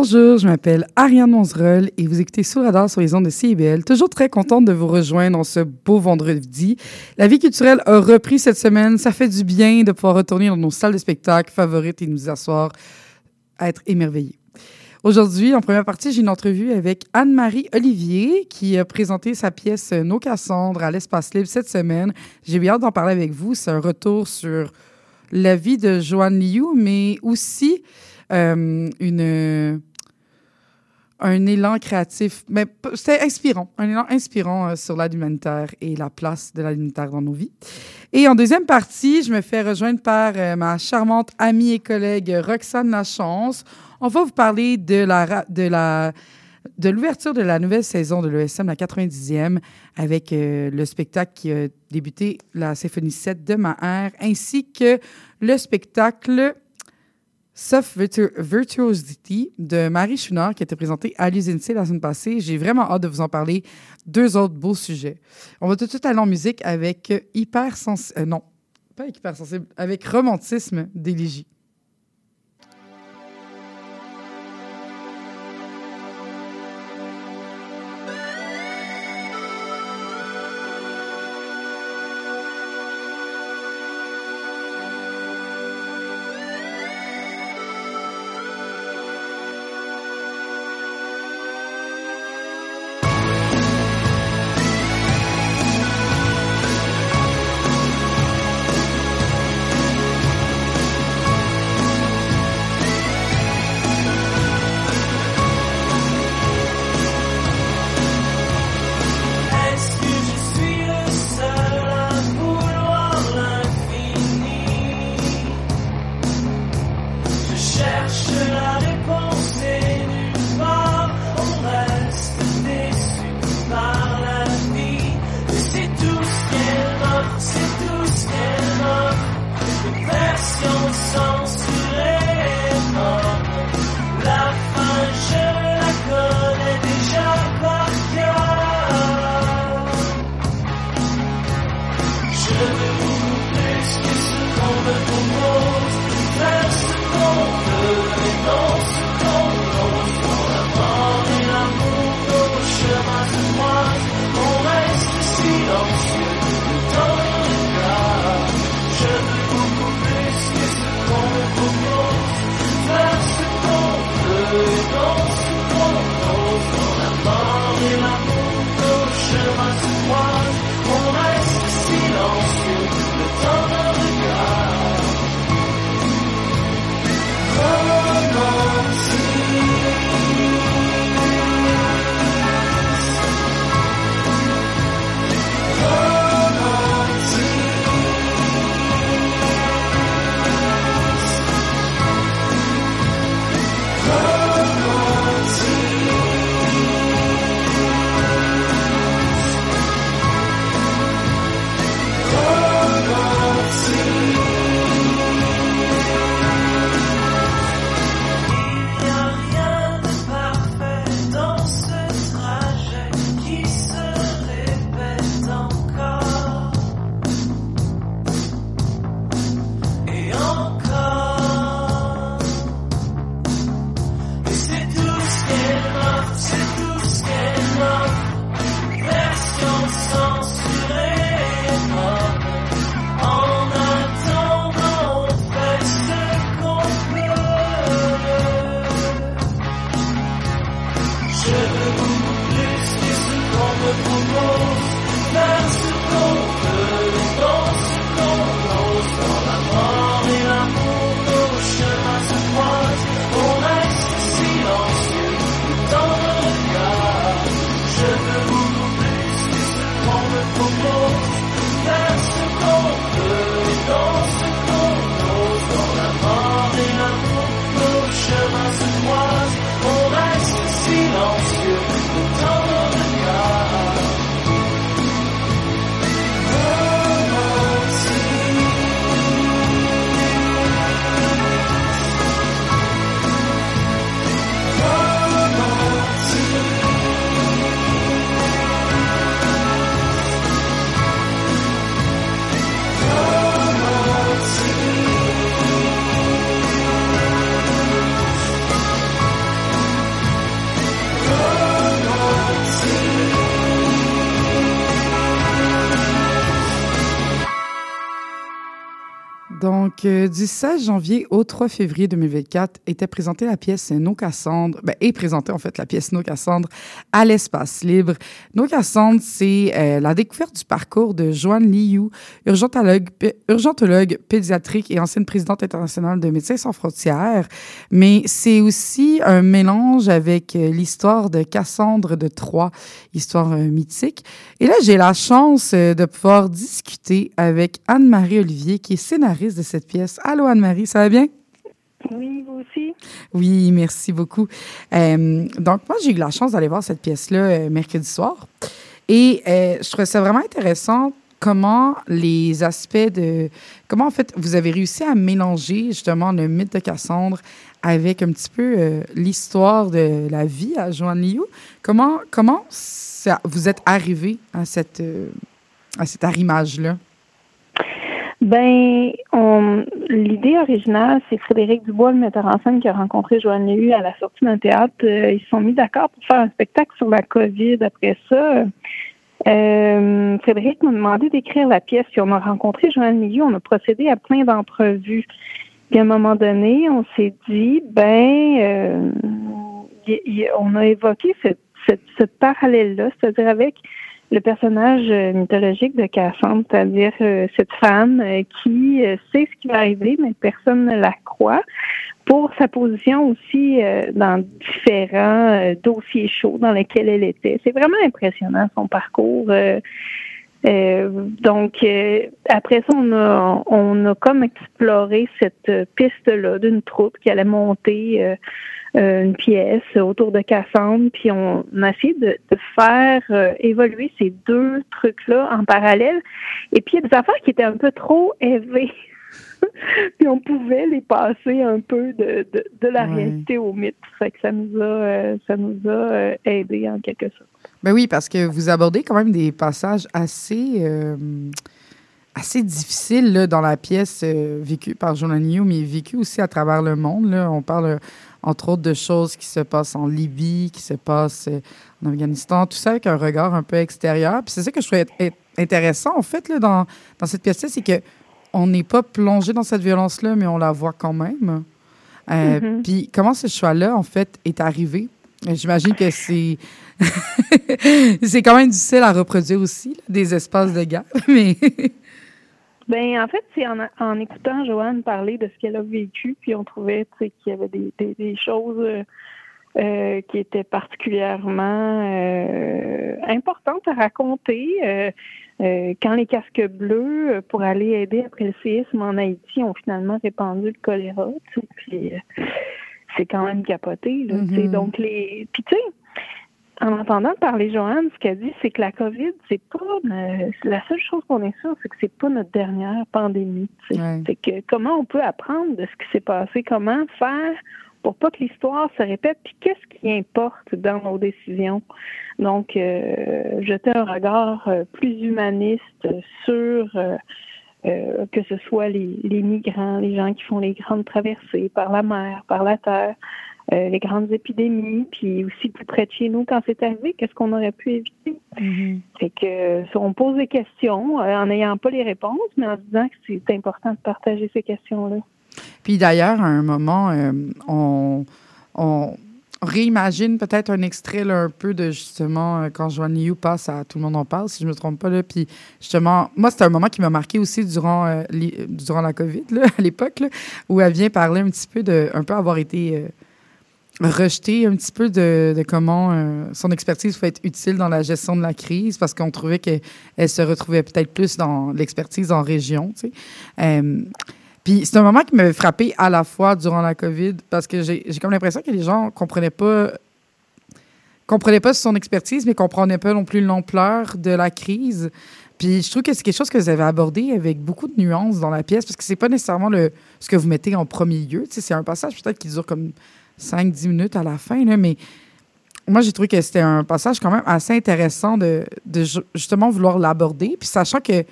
Bonjour, je m'appelle Ariane Monzerol et vous écoutez Sous Radar sur les ondes de CIBL. Toujours très contente de vous rejoindre en ce beau vendredi. La vie culturelle a repris cette semaine. Ça fait du bien de pouvoir retourner dans nos salles de spectacle favorites et nous asseoir à être émerveillés. Aujourd'hui, en première partie, j'ai une entrevue avec Anne-Marie Olivier qui a présenté sa pièce Nos Cassandres à l'Espace Libre cette semaine. J'ai bien hâte d'en parler avec vous. C'est un retour sur la vie de Joanne Liu, mais aussi euh, une, un élan créatif. Mais c'était inspirant, un élan inspirant euh, sur l'aide humanitaire et la place de l'aide humanitaire dans nos vies. Et en deuxième partie, je me fais rejoindre par euh, ma charmante amie et collègue Roxane Lachance. On va vous parler de la, de la de l'ouverture de la nouvelle saison de l'ESM, la 90e, avec le spectacle qui a débuté, la Symphonie 7 de Maher, ainsi que le spectacle Sauf Virtuosity de Marie Chouinard qui a été présentée à l'usine la semaine passée. J'ai vraiment hâte de vous en parler. Deux autres beaux sujets. On va tout de suite aller en musique avec Hyper Sensible. Euh, non, pas Hyper Sensible, avec Romantisme d'Éligie. Donc, euh, du 16 janvier au 3 février 2024 était présentée la pièce No Cassandre, ben, est présentée en fait la pièce No Cassandre à l'espace libre. No Cassandre, c'est euh, la découverte du parcours de Joanne Liu, urgentologue, urgentologue pédiatrique et ancienne présidente internationale de Médecins sans frontières. Mais c'est aussi un mélange avec euh, l'histoire de Cassandre de Troie, histoire mythique. Et là, j'ai la chance de pouvoir discuter avec Anne-Marie Olivier, qui est scénariste de cette pièce. Allô, Anne-Marie, ça va bien? Oui, vous aussi? Oui, merci beaucoup. Euh, donc, moi, j'ai eu la chance d'aller voir cette pièce-là euh, mercredi soir. Et euh, je trouvais ça vraiment intéressant comment les aspects de... Comment, en fait, vous avez réussi à mélanger justement le mythe de Cassandre avec un petit peu l'histoire de la vie à Joanne Liu. Comment, comment vous êtes arrivé à cette, à cet arrimage-là? Ben, l'idée originale, c'est Frédéric Dubois, le metteur en scène, qui a rencontré Joanne Léhu à la sortie d'un théâtre. Euh, ils se sont mis d'accord pour faire un spectacle sur la COVID. Après ça, euh, Frédéric m'a demandé d'écrire la pièce. Puis on a rencontré Joanne Léhu, on a procédé à plein d'entrevues. Puis à un moment donné, on s'est dit, ben, euh, on a évoqué ce parallèle-là, c'est-à-dire avec le personnage euh, mythologique de Cassandre, c'est-à-dire euh, cette femme euh, qui sait ce qui va arriver, mais personne ne la croit, pour sa position aussi dans différents dossiers chauds dans lesquels elle était. C'est vraiment impressionnant son parcours. donc après ça, on a on a comme exploré cette piste-là d'une troupe qui allait monter euh, une pièce autour de Cassandre, puis on, a essayé de, faire euh, évoluer ces deux trucs-là en parallèle. Et puis il y a des affaires qui étaient un peu trop élevées. puis on pouvait les passer un peu de, de, la réalité au mythe. Fait que ça nous a, euh, ça nous a aidé en quelque sorte. Ben oui, parce que vous abordez quand même des passages assez assez difficiles là, dans la pièce vécue par Joanne mais vécue aussi à travers le monde. Là. On parle entre autres de choses qui se passent en Libye, qui se passent euh, en Afghanistan, tout ça avec un regard un peu extérieur. Puis c'est ça que je trouvais intéressant, en fait, là, dans, dans cette pièce-là, c'est que on n'est pas plongé dans cette violence-là, mais on la voit quand même. Euh, mm-hmm. Puis comment ce choix-là, en fait, est arrivé? J'imagine que c'est c'est quand même difficile à reproduire aussi, des espaces de guerre, mais Ben en fait, c'est en, en, écoutant Joanne parler de ce qu'elle a vécu, puis on trouvait qu'il y avait des, des, choses euh, euh, qui étaient particulièrement euh, importantes à raconter. quand les casques bleus, pour aller aider après le séisme en Haïti, ont finalement répandu le choléra, puis c'est quand même capoté. Là, mm-hmm. Donc les, puis tu sais en entendant parler Joanne, ce qu'elle dit, c'est que la COVID, c'est pas la seule chose qu'on est sûr, c'est que c'est pas notre dernière pandémie. C'est que comment on peut apprendre de ce qui s'est passé, comment faire pour pas que l'histoire se répète, puis qu'est-ce qui importe dans nos décisions? Donc, euh, jeter un regard euh, plus humaniste sur euh, euh, que ce soit les, les migrants, les gens qui font les grandes traversées par la mer, par la terre, euh, les grandes épidémies, puis aussi plus près de chez nous quand c'est arrivé, qu'est-ce qu'on aurait pu éviter? Mm-hmm. C'est que si on pose des questions euh, en n'ayant pas les réponses, mais en disant que c'est important de partager ces questions-là. Puis d'ailleurs, à un moment, euh, on, on réimagine peut-être un extrait un peu de justement quand Joanne Liu passe à Tout le monde en parle, si je ne me trompe pas. Là, puis justement, moi, c'est un moment qui m'a marqué aussi durant, durant la COVID, là, à l'époque, où elle vient parler un petit peu de un peu avoir été rejeter un petit peu de, comment euh, son expertise peut être utile dans la gestion de la crise parce qu'on trouvait qu'elle se retrouvait peut-être plus dans l'expertise en région. Tu sais. Euh, puis c'est un moment qui m'avait frappé à la fois durant la COVID parce que j'ai comme l'impression que les gens comprenaient pas comprenaient pas son expertise, mais comprenaient pas non plus l'ampleur de la crise. Puis je trouve que c'est quelque chose que vous avez abordé avec beaucoup de nuances dans la pièce, parce que c'est pas nécessairement le, ce que vous mettez en premier lieu. Tu sais, c'est un passage peut-être qui dure comme 5-10 minutes à la fin, là, mais moi, j'ai trouvé que c'était un passage quand même assez intéressant de, justement vouloir l'aborder, puis sachant que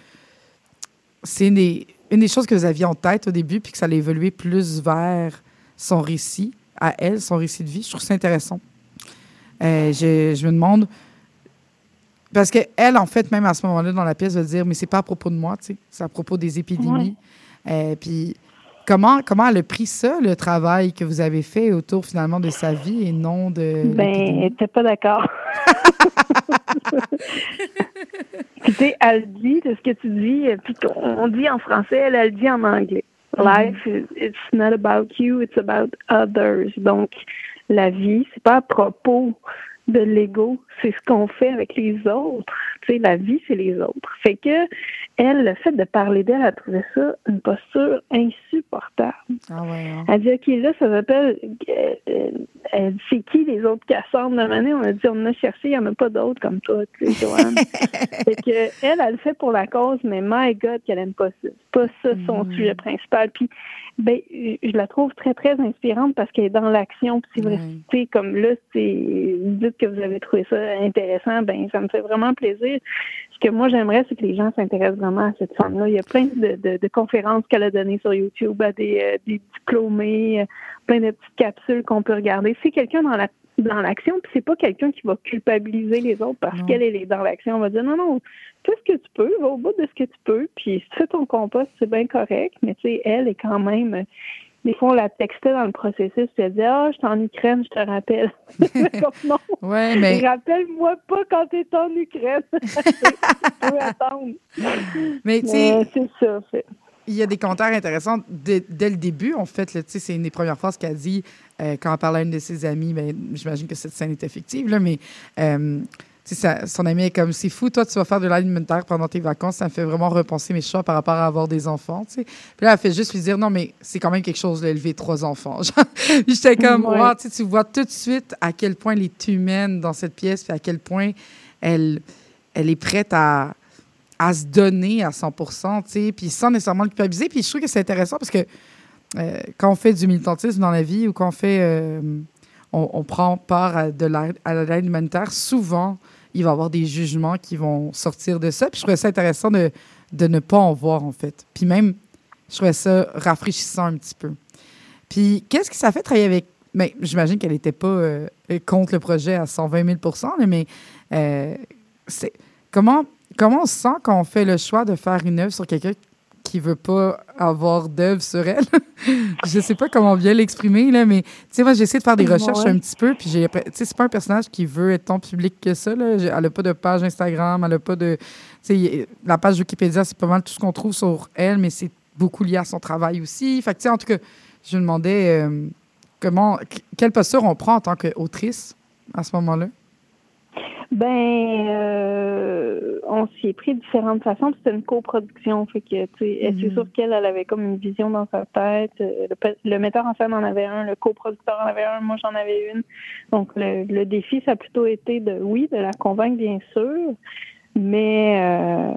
c'est une des, une des choses que vous aviez en tête au début, puis que ça allait évoluer plus vers son récit, à elle, son récit de vie. Je trouve ça intéressant. Euh, je, me demande. Parce qu'elle, en fait, même à ce moment-là, dans la pièce, va dire Mais c'est pas à propos de moi, tu sais, c'est à propos des épidémies. Euh, puis comment, comment elle a pris ça, le travail que vous avez fait autour finalement de sa vie et non de. Ben, elle n'était pas d'accord. tu sais, elle dit de ce que tu dis, puis on dit en français, elle, elle dit en anglais. Mm-hmm. Life, it's not about you, it's about others. Donc, la vie, c'est pas à propos de l'ego, c'est ce qu'on fait avec les autres. Tu sais, la vie, c'est les autres. Fait que elle, le fait de parler d'elle, elle trouvait ça une posture insupportable. Ah ouais, hein. Elle dit, OK, là, ça s'appelle, euh, euh, c'est qui les autres Cassandres de Manet? On a dit, on a cherché, il n'y en a pas d'autres comme toi, tu sais, Joanne. fait que, elle, elle le fait pour la cause, mais my God, qu'elle aime pas ça. C'est pas ça son mm. sujet principal. Puis, ben, je la trouve très, très inspirante parce qu'elle est dans l'action. Puis, c'est vrai, tu sais, comme là, c'est, vous dites que vous avez trouvé ça intéressant, ben, ça me fait vraiment plaisir. Ce que moi, j'aimerais, c'est que les gens s'intéressent vraiment à cette femme-là. Il y a plein de, de, de conférences qu'elle a données sur YouTube à des, euh, des diplômés, euh, plein de petites capsules qu'on peut regarder. C'est quelqu'un dans la dans l'action, puis c'est pas quelqu'un qui va culpabiliser les autres parce qu'elle est dans l'action. On va dire non, non, fais ce que tu peux, va au bout de ce que tu peux, puis si tu fais ton compost, c'est bien correct, mais tu sais, elle est quand même des fois, on la textait dans le processus, puis elle disait Ah, je suis en Ukraine, je te rappelle. non. Ouais, mais. Rappelle-moi pas quand tu es en Ukraine. tu peux attendre. Mais tu sais. C'est ça, fait. Il y a des commentaires intéressants dès, le début. En fait, c'est une des premières phrases qu'elle dit euh, quand elle parlait à une de ses amies. Ben, J'imagine que cette scène était fictive, là, mais euh, ça, son ami est comme c'est fou, toi, tu vas faire de l'alimentaire pendant tes vacances. Ça me fait vraiment repenser mes choix par rapport à avoir des enfants. Puis là, elle fait juste lui dire non, mais c'est quand même quelque chose d'élever trois enfants. J'étais comme, ouais. tu vois tout de suite à quel point elle est humaine dans cette pièce, puis à quel point elle, elle est prête à, à se donner à 100% puis sans nécessairement le culpabiliser. Puis je trouve que c'est intéressant parce que euh, quand on fait du militantisme dans la vie ou quand on fait. Euh, on, prend part à, de l'aide humanitaire, souvent, il va y avoir des jugements qui vont sortir de ça. Puis je trouvais ça intéressant de, de ne pas en voir, en fait. Puis même, je trouvais ça rafraîchissant un petit peu. Puis qu'est-ce que ça fait travailler avec. Mais ben, j'imagine qu'elle n'était pas euh, contre le projet à 120 000 mais euh, c'est comment, comment on se sent quand on fait le choix de faire une œuvre sur quelqu'un qui veut pas avoir d'œuvre sur elle. je sais pas comment bien l'exprimer, là, mais tu sais, moi, j'essaie de faire des recherches un petit peu, puis j'ai, tu sais, c'est pas un personnage qui veut être tant public que ça, là. Elle a pas de page Instagram, elle a pas de, tu sais, la page Wikipédia, c'est pas mal tout ce qu'on trouve sur elle, mais c'est beaucoup lié à son travail aussi. Fait que, tu sais, en tout cas, je me demandais euh, comment, quelle posture on prend en tant qu'autrice à ce moment-là? Ben, euh, on s'y est pris de différentes façons. C'était une coproduction, fait que tu sais, c'est mhm. sûr qu'elle, elle avait comme une vision dans sa tête. Euh, le, metteur en scène en avait un, le coproducteur en avait un, moi j'en avais une. Donc le, le, défi, ça a plutôt été de, oui, de la convaincre bien sûr, mais euh,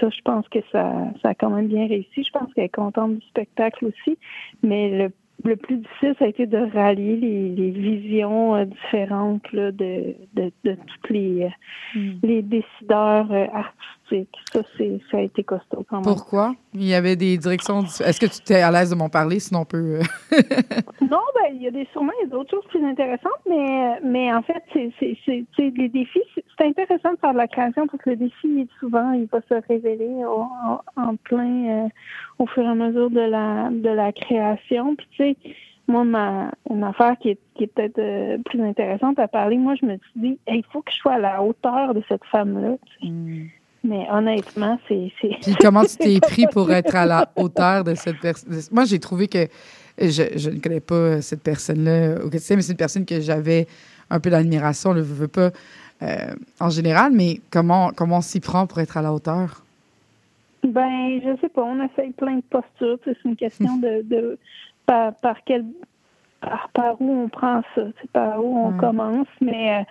ça, je pense que ça, ça a quand même bien réussi. Je pense qu'elle est contente du spectacle aussi, mais le le plus difficile, ça a été de rallier les, visions euh, différentes de, de, de tous les, euh, hmm. les décideurs euh, artistiques. Ça, ça a été costaud quand même. Pourquoi? Il y avait des directions. Est-ce que tu es à l'aise de m'en parler? Sinon, on peut. non, ben, il y a des, sûrement d'autres choses plus intéressantes, mais, mais en fait, c'est, les défis. C'est intéressant de faire de la création parce que le défi, souvent, il va se révéler en, plein au fur et à mesure de la, de la création. Puis, tu sais, moi, ma, une affaire qui est, qui est peut-être euh, plus intéressante à parler, moi, je me suis dit, il faut que je sois à la hauteur de cette femme-là. Hmm. Mais honnêtement, c'est. Puis comment tu t'es pris pour être à la hauteur de cette personne? Moi, j'ai trouvé que je, je, ne connais pas cette personne-là au quotidien, mais c'est une personne que j'avais un peu d'admiration, je ne veux pas euh, en général, mais comment, comment on s'y prend pour être à la hauteur? Ben, je sais pas. On essaye plein de postures. C'est une question de, de par, par quel par, où on prend ça, c'est par où on commence. Mais euh,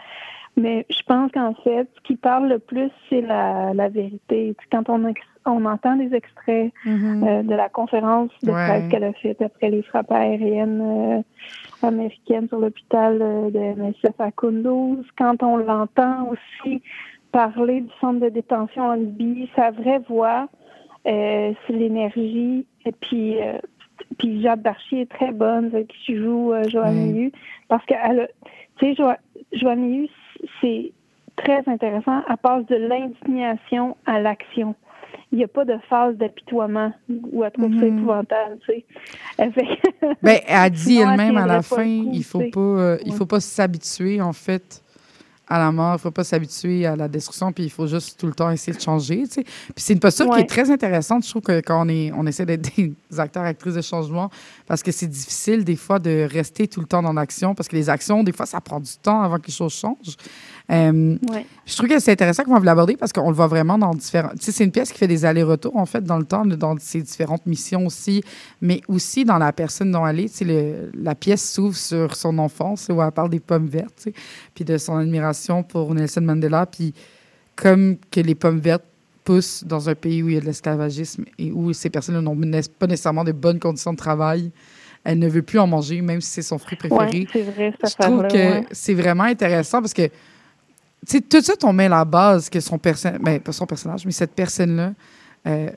mais je pense qu'en fait, ce qui parle le plus, c'est la, la vérité. Quand on, on entend des extraits mm-hmm. euh, de la conférence de presse qu'elle a faite après les frappes aériennes euh, américaines sur l'hôpital de MSF à Kunduz, quand on l'entend aussi parler du centre de détention en Libye, sa vraie voix, euh, c'est l'énergie. Et puis, euh, puis Jade Darchier est très bonne, qui joue euh, Joanne parce que, tu sais, Joanne c'est très intéressant. Elle passe de l'indignation à l'action. il n'y a pas de phase d'apitoiement ou à trouver ça Mhm. épouvantable, tu sais. Elle fait- Ben, elle dit Sinon, elle elle-même à la fin, coup, il faut pas, euh, il faut pas s'habituer en fait à la mort, il faut pas s'habituer à la destruction, puis il faut juste tout le temps essayer de changer. tu sais. Puis c'est une posture qui est très intéressante. Je trouve que quand on est, on essaie d'être des acteurs actrices de changement, parce que c'est difficile des fois de rester tout le temps dans l'action, parce que les actions, des fois, ça prend du temps avant que les choses changent. Euh, Ouais. je trouve que c'est intéressant comment vous l'abordez parce qu'on le voit vraiment dans différents. Tu sais, c'est une pièce qui fait des allers-retours, en fait, dans le temps, dans ses différentes missions aussi, mais aussi dans la personne dont elle est. Tu sais, le- la pièce s'ouvre sur son enfance, où elle parle des pommes vertes, tu sais, puis de son admiration pour Nelson Mandela, puis comme que les pommes vertes poussent dans un pays où il y a de l'esclavagisme et où ces personnes n'ont pas nécessairement de bonnes conditions de travail. Elle ne veut plus en manger, même si c'est son fruit préféré Ouais, c'est vrai, cette je trouve que ouais. c'est vraiment intéressant parce que, sais, tout de suite, on met la base que son personnage, ben, pas son personnage, mais cette personne-là, euh,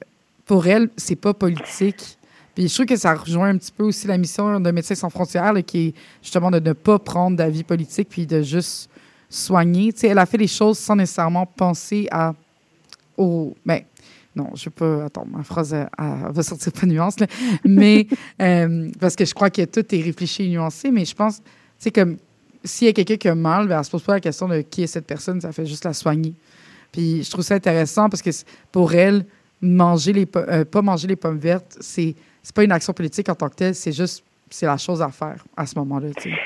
pour elle, c'est pas politique. Puis je trouve que ça rejoint un petit peu aussi la mission de Médecins sans frontières, qui est justement de ne pas prendre d'avis politique puis de juste soigner. Tu sais, elle a fait les choses sans nécessairement penser à. Au, ben, non, je pas. Attends, ma phrase va sortir pas nuance, là. Mais, euh, parce que je crois que tout est réfléchi et nuancé, mais je pense, tu sais, comme s'il y a quelqu'un qui a mal, ben, elle se pose pas la question de qui est cette personne, ça fait juste la soigner. Puis je trouve ça intéressant parce que pour elle, manger les euh, pas manger les pommes vertes, c'est c'est pas une action politique en tant que telle, c'est juste c'est la chose à faire à ce moment-là. Puis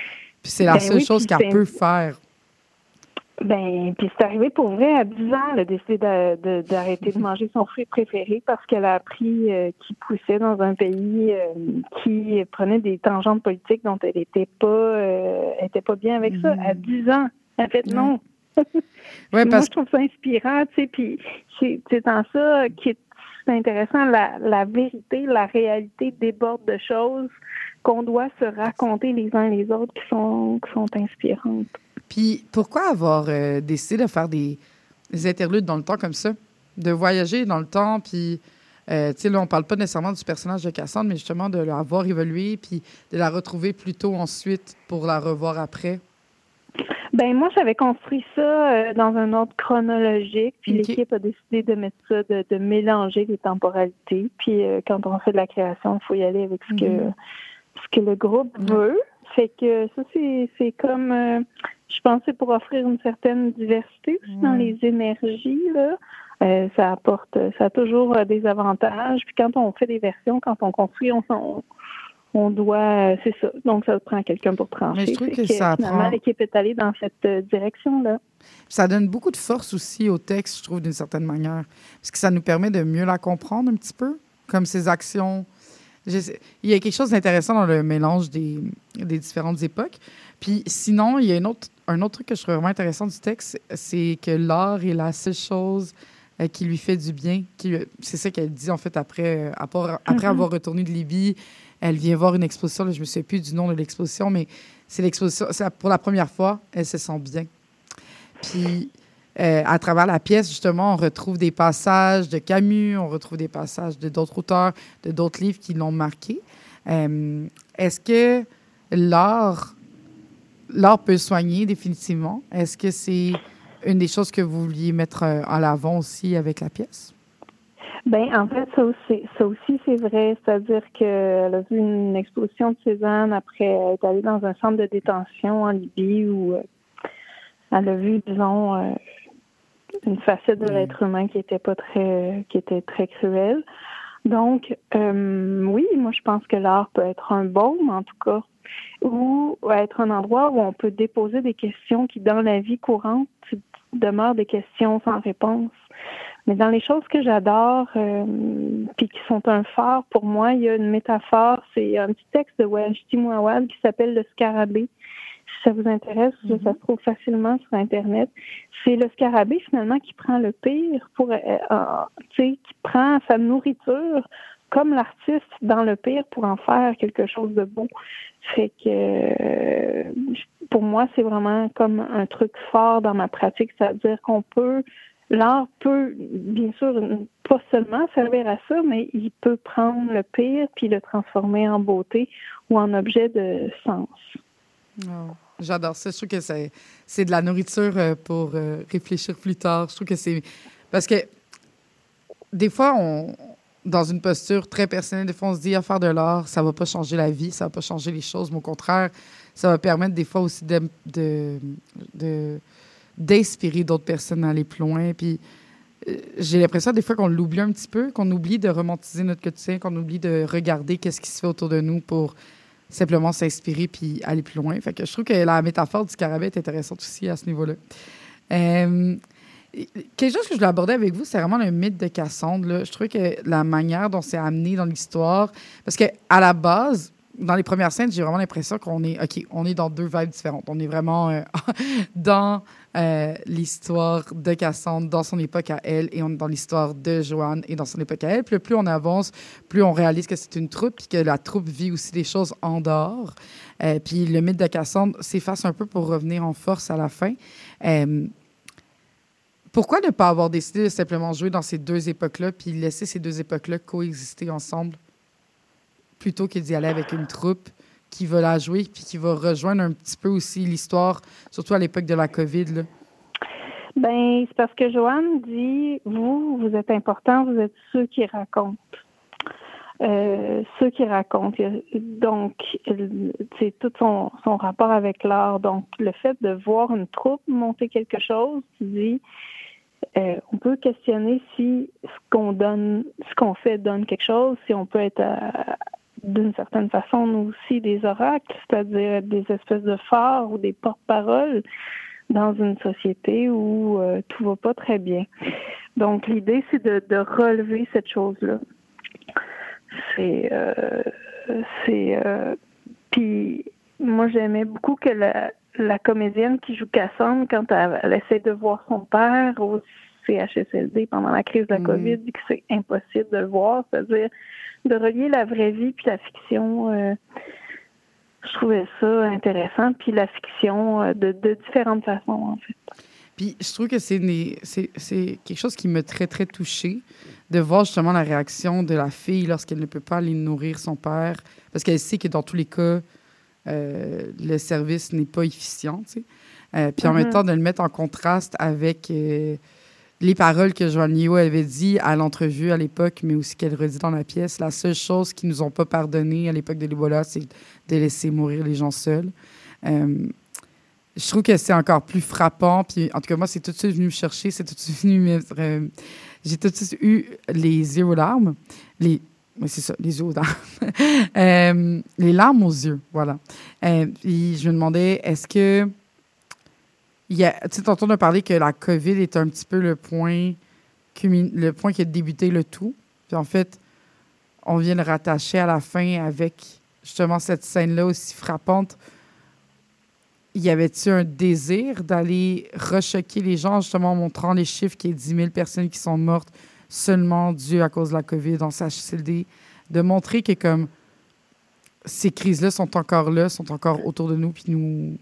c'est la Ben seule oui, chose qu'elle peut faire. Ben, puis c'est arrivé pour vrai à 10 ans, elle a décidé d'arrêter de, manger son fruit préféré parce qu'elle a appris euh, qu'il poussait dans un pays euh, qui prenait des tangentes politiques dont elle était pas, euh, elle était pas bien avec ça. À 10 ans, elle a fait non. Ouais, Moi, parce je trouve ça inspirant, tu sais, puis c'est en ça qui est intéressant, la, la vérité, la réalité déborde de choses qu'on doit se raconter les uns les autres qui sont, qui sont inspirantes. Puis pourquoi avoir euh, décidé de faire des, des interludes dans le temps comme ça? De voyager dans le temps, puis, euh, tu sais, là, on parle pas nécessairement du personnage de Cassandre, mais justement de la voir évoluer, puis de la retrouver plus tôt ensuite pour la revoir après. Ben moi, j'avais construit ça euh, dans un ordre chronologique, puis l'équipe a décidé de mettre ça, de, de mélanger les temporalités. Puis euh, quand on fait de la création, il faut y aller avec ce que Mhm. ce que le groupe veut. Fait que ça, c'est c'est comme euh, je pense que pour offrir une certaine diversité aussi dans Ouais. les énergies. Là. Euh, ça apporte ça a toujours euh, des avantages. Puis quand on fait des versions, quand on construit, on, on, on doit euh, c'est ça. Donc ça prend quelqu'un pour trancher. Mais je trouve que ça finalement, prend- l'équipe est allée dans cette direction-là. Ça donne beaucoup de force aussi au texte, je trouve, d'une certaine manière. Parce que ça nous permet de mieux la comprendre un petit peu, comme ses actions. Je sais- Il y a quelque chose d'intéressant dans le mélange des, des différentes époques. Puis sinon, il y a une autre, un autre truc que je trouve vraiment intéressant du texte, c'est que l'art est la seule chose euh, qui lui fait du bien. qui- C'est ça qu'elle dit, en fait, après, euh, après, après Mhm. avoir retourné de Libye. Elle vient voir une exposition, là, je me souviens plus du nom de l'exposition, mais c'est l'exposition. Pour la première fois, elle se sent bien. Puis, euh, à travers la pièce, justement, on retrouve des passages de Camus, on retrouve des passages de d'autres auteurs, de d'autres livres qui l'ont marqué. Euh, Est-ce que l'art, l'art peut soigner définitivement? Est-ce que c'est une des choses que vous vouliez mettre euh, en avant aussi avec la pièce? Ben en fait, ça aussi, ça aussi c'est vrai. C'est-à-dire qu'elle a vu une exposition de Cézanne après être allée dans un centre de détention en Libye où euh, elle a vu, disons, euh, une facette de Mm. l'être humain qui était pas très, qui était très cruelle. Donc, euh, oui, moi je pense que l'art peut être un baume, en tout cas, ou être un endroit où on peut déposer des questions qui, dans la vie courante, demeurent des questions sans réponse. Mais dans les choses que j'adore, euh, puis qui sont un phare pour moi, il y a une métaphore. C'est un petit texte de Wajdi Mouawad qui s'appelle Le Scarabée. Si ça vous intéresse, Mhm. ça se trouve facilement sur Internet. C'est le scarabée finalement qui prend le pire pour, euh, euh, tu sais, qui prend sa nourriture comme l'artiste dans le pire pour en faire quelque chose de beau. Fait que euh, pour moi, c'est vraiment comme un truc fort dans ma pratique, c'est-à-dire qu'on peut l'art peut, bien sûr, pas seulement servir à ça, mais il peut prendre le pire puis le transformer en beauté ou en objet de sens. J'adore ça. Je trouve que c'est, c'est de la nourriture euh, pour euh, réfléchir plus tard. Je trouve que c'est. Parce que des fois, on, dans une posture très personnelle, des fois, on se dit, à faire de l'art, ça va pas changer la vie, ça va pas changer les choses, mais au contraire, ça va permettre des fois aussi de, d'inspirer d'autres personnes à aller plus loin. Puis euh, j'ai l'impression des fois qu'on l'oublie un petit peu, qu'on oublie de romantiser notre quotidien, qu'on oublie de regarder qu'est-ce qui se fait autour de nous pour simplement s'inspirer puis aller plus loin. Fait que je trouve que la métaphore du scarabée est intéressante aussi à ce niveau-là. Euh, quelque chose que je voulais aborder avec vous, c'est vraiment le mythe de Cassandre. Là. Je trouve que la manière dont c'est amené dans l'histoire, parce que à la base, dans les premières scènes, j'ai vraiment l'impression qu'on est, OK, on est dans deux vibes différentes. On est vraiment euh, dans euh, l'histoire de Cassandre, dans son époque à elle, et on est dans l'histoire de Joanne et dans son époque à elle. Puis plus on avance, plus on réalise que c'est une troupe, puis que la troupe vit aussi des choses en dehors. Euh, puis le mythe de Cassandre s'efface un peu pour revenir en force à la fin. Pourquoi ne pas avoir décidé de simplement jouer dans ces deux époques-là, puis laisser ces deux époques-là coexister ensemble? plutôt que d'y aller avec une troupe qui va la jouer puis qui va rejoindre un petit peu aussi l'histoire, surtout à l'époque de la COVID. Là? Ben, c'est parce que Joanne dit vous, vous êtes important, vous êtes ceux qui racontent. Euh, ceux qui racontent. Donc, c'est tout son, son rapport avec l'art. Donc, le fait de voir une troupe monter quelque chose, tu dis, euh, on peut questionner si ce qu'on donne, ce qu'on fait donne quelque chose, si on peut être d'une certaine façon, nous aussi, des oracles, c'est-à-dire des espèces de phares ou des porte-paroles dans une société où euh, tout va pas très bien. Donc, l'idée, c'est de, relever cette chose-là. C'est, euh, c'est, euh, puis moi, j'aimais beaucoup que la, la comédienne qui joue Cassandre, quand elle, essaie de voir son père au CHSLD pendant la crise de la mm. COVID, dit que c'est impossible de le voir, c'est-à-dire de relier la vraie vie puis la fiction. Euh, je trouvais ça intéressant, puis la fiction euh, de, de, différentes façons, en fait. Puis je trouve que c'est quelque chose qui me très, très touchée, de voir justement la réaction de la fille lorsqu'elle ne peut pas aller nourrir son père, parce qu'elle sait que dans tous les cas, euh, le service n'est pas efficient, tu sais. puis en même mm-hmm. temps, de le mettre en contraste avec les paroles que Joanne Liu avait dit à l'entrevue à l'époque, mais aussi qu'elle redit dans la pièce. La seule chose qu'ils nous ont pas pardonné à l'époque de l'Ebola, c'est de laisser mourir les gens seuls. Euh, je trouve que c'est encore plus frappant. Puis, en tout cas, moi, c'est tout de suite venu me chercher. C'est tout de suite venu me... J'ai tout de suite eu les aux larmes. Les... Oui, c'est ça, les yeux aux larmes. Les larmes aux yeux, voilà. Euh, puis, je me demandais, est-ce que tu sais, on a parlé que la COVID est un petit peu le point, le point qui a débuté le tout. Puis en fait, on vient le rattacher à la fin avec justement cette scène-là aussi frappante. Y avait-il un désir d'aller rechoquer les gens, justement en montrant les chiffres qu'il y a 10 000 personnes qui sont mortes? Seulement dues à cause de la COVID dans CHCLD, de montrer que comme ces crises-là sont encore là, sont encore autour de nous, puis nous,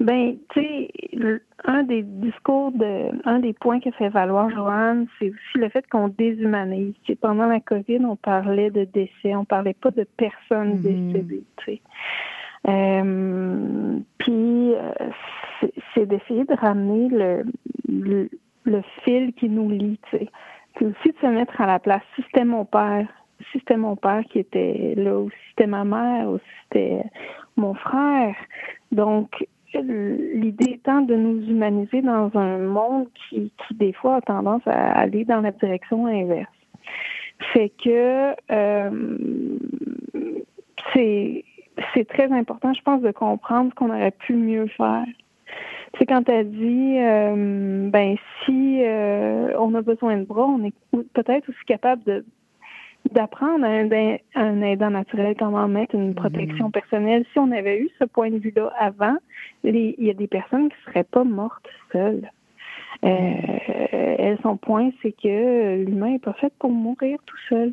ben, tu sais, un des discours de, un des points que fait valoir Joanne, c'est aussi le fait qu'on déshumanise. pendant la COVID, on parlait de décès, on parlait pas de personnes mm-hmm. décédées, tu. Euh, puis, euh, c'est d'essayer de ramener le, le, fil qui nous lie, tu. Puis aussi de se mettre à la place. Si c'était mon père, si c'était mon père qui était là, ou si c'était ma mère, ou si c'était mon frère. Donc, l'idée étant de nous humaniser dans un monde qui, qui, des fois, a tendance à aller dans la direction inverse. Fait que euh, c'est c'est très important, je pense, de comprendre qu'on aurait pu mieux faire. C'est quand tu as dit, euh, ben si euh, on a besoin de bras, on est peut-être aussi capable de d'apprendre à un, aidant naturel comment mettre une protection mm-hmm. personnelle. Si on avait eu ce point de vue-là avant, il y a des personnes qui ne seraient pas mortes seules. Euh, son point, c'est que l'humain n'est pas fait pour mourir tout seul.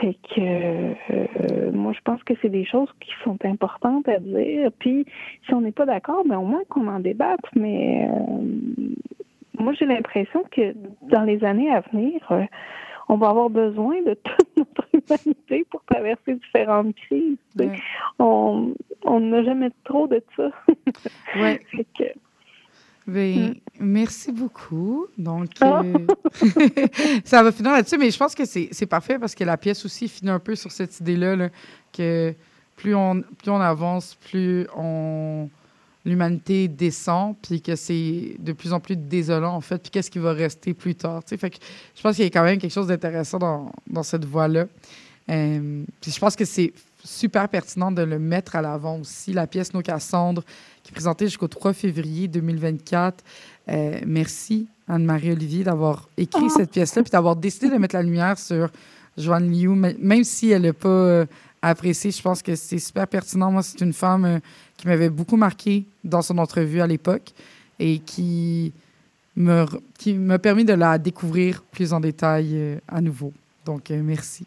C'est que euh, moi, je pense que c'est des choses qui sont importantes à dire. Puis, si on n'est pas d'accord, ben au moins qu'on en débatte. Mais euh, moi, j'ai l'impression que dans les années à venir, on va avoir besoin de toute notre humanité pour traverser différentes crises. On n'a jamais trop de ça. Ouais. Ben, mm. merci beaucoup. Donc, ah. euh, ça va finir là-dessus, mais je pense que c'est parfait parce que la pièce aussi finit un peu sur cette idée-là que plus on, plus on avance, plus on l'humanité descend, puis que c'est de plus en plus désolant, en fait, puis qu'est-ce qui va rester plus tard. Fait que je pense qu'il y a quand même quelque chose d'intéressant dans, dans, cette voie-là. Euh, puis je pense que c'est super pertinent de le mettre à l'avant aussi. La pièce Nos Cassandres, qui est présentée jusqu'au 3 février 2024. Euh, merci, Anne-Marie Olivier, d'avoir écrit ah. cette pièce-là, puis d'avoir décidé de mettre la lumière sur Joanne Liu, même si elle n'a pas euh, apprécié. Je pense que c'est super pertinent. Moi, c'est une femme euh, qui m'avait beaucoup marqué dans son entrevue à l'époque et qui me, qui m'a permis de la découvrir plus en détail à nouveau. Donc, merci.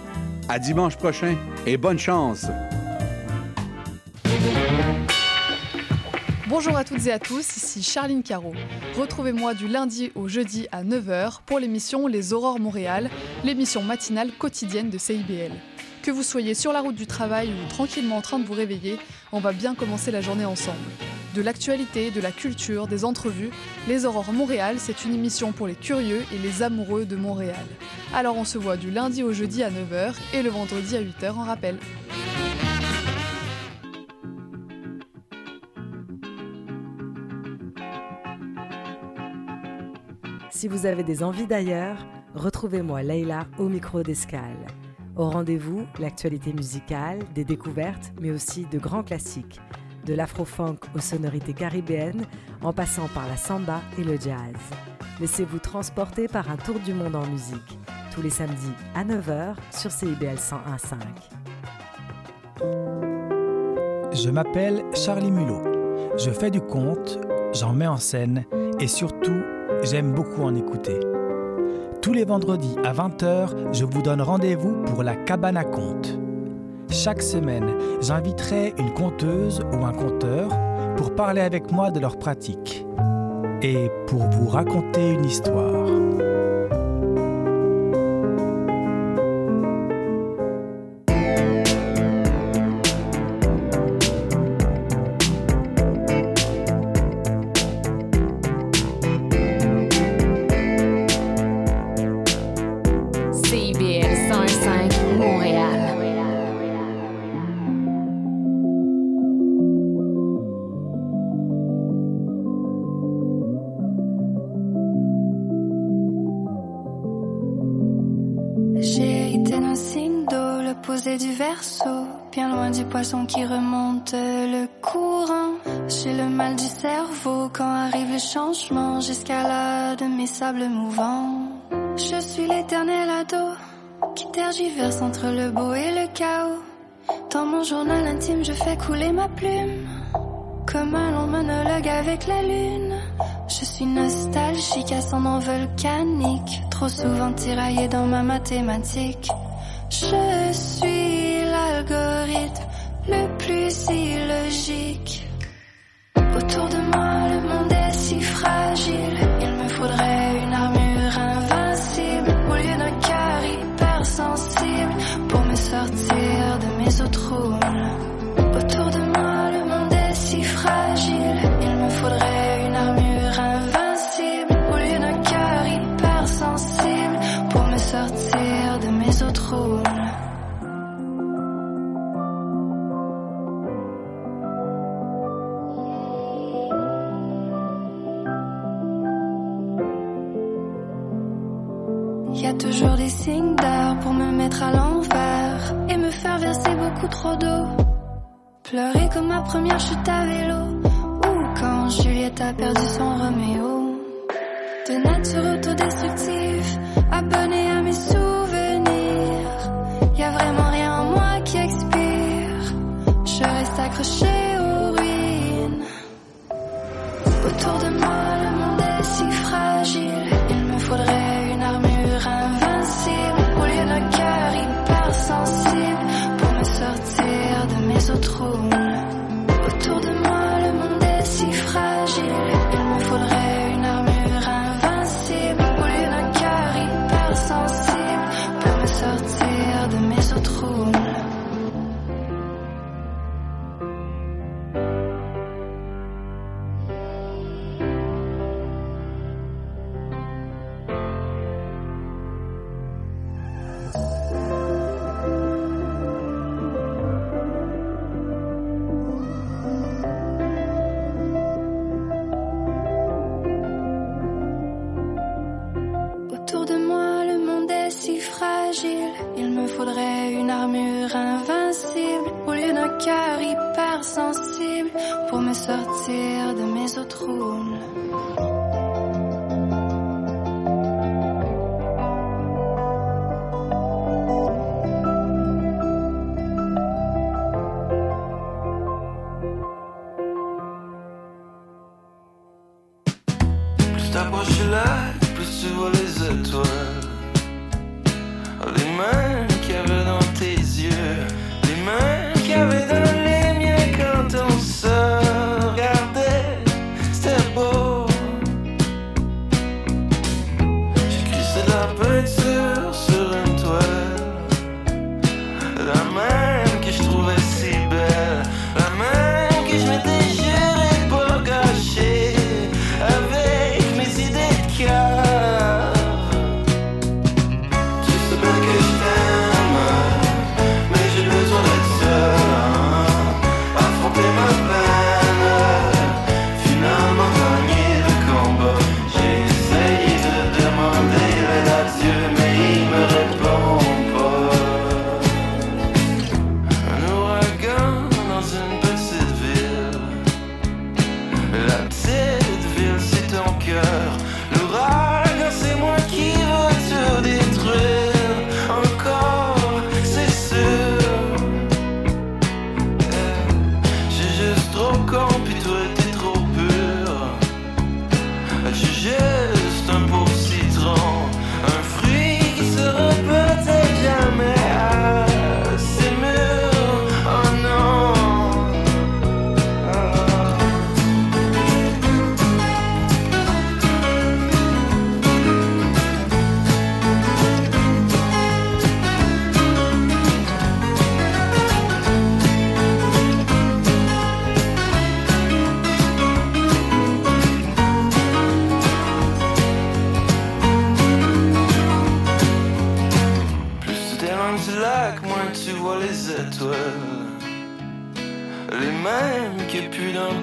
À dimanche prochain et bonne chance! Bonjour à toutes et à tous, ici Charline Caro. Retrouvez-moi du lundi au jeudi à 9h pour l'émission Les Aurores Montréal, l'émission matinale quotidienne de CIBL. Que vous soyez sur la route du travail ou tranquillement en train de vous réveiller, on va bien commencer la journée ensemble. De l'actualité, de la culture, des entrevues, Les Aurores Montréal, c'est une émission pour les curieux et les amoureux de Montréal. Alors on se voit du lundi au jeudi à 9h et le vendredi à 8h en rappel. Si vous avez des envies d'ailleurs, retrouvez-moi Leïla au micro d'escale. Au rendez-vous, l'actualité musicale, des découvertes, mais aussi de grands classiques, de l'afro-funk aux sonorités caribéennes, en passant par la samba et le jazz. Laissez-vous transporter par un tour du monde en musique, tous les samedis à 9h sur CIBL 101.5. Je m'appelle Charlie Mulot. Je fais du conte, j'en mets en scène et surtout, j'aime beaucoup en écouter. Tous les vendredis à 20h, je vous donne rendez-vous pour la cabane à contes. Chaque semaine, j'inviterai une conteuse ou un conteur pour parler avec moi de leur pratique et pour vous raconter une histoire. Mouvants. Je suis l'éternel ado qui tergiverse entre le beau et le chaos. Dans mon journal intime, je fais couler ma plume. Comme un long monologue avec la lune. Je suis nostalgique, ascendant volcanique. Trop souvent tiraillé dans ma mathématique. Je suis l'algorithme le plus illogique. Autour de moi, le monde est si fragile. Pour me mettre à l'envers et me faire verser beaucoup trop d'eau. Pleurer comme ma première chute à vélo ou quand Juliette a perdu son Roméo. De nature autodestructive, abonné à mes souvenirs. Y a vraiment rien en moi qui expire. Je reste accroché aux ruines. Autour de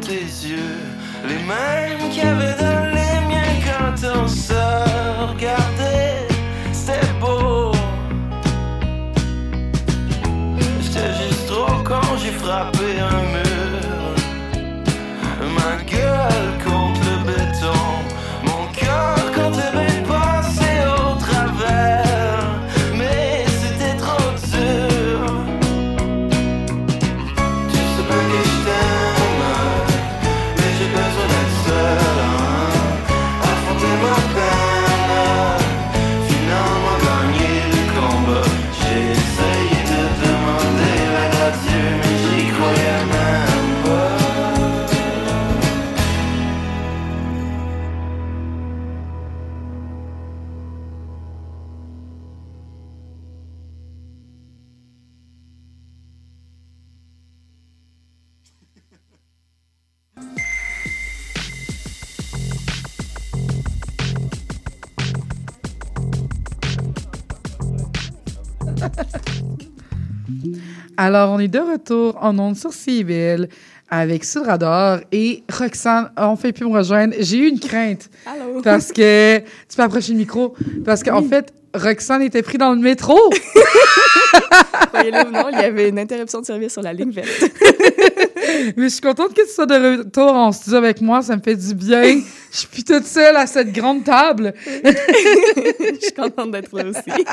tes yeux. Les mêmes qu'il y avait dans les miens quand on se regardait. C'était beau. J'étais juste trop con, j'ai frappé un mur. Alors, on est de retour en ondes sur CIBL avec Sud Radar et Roxane. On fait plus me rejoindre. J'ai eu une crainte Allô? parce que tu peux approcher le micro parce qu'en fait, Roxane était pris dans le métro. Voyez-le ou non, il y avait une interruption de service sur la ligne verte. Mais je suis contente que tu sois de retour en studio avec moi. Ça me fait du bien. Je suis plus toute seule à cette grande table. Je suis contente d'être là aussi.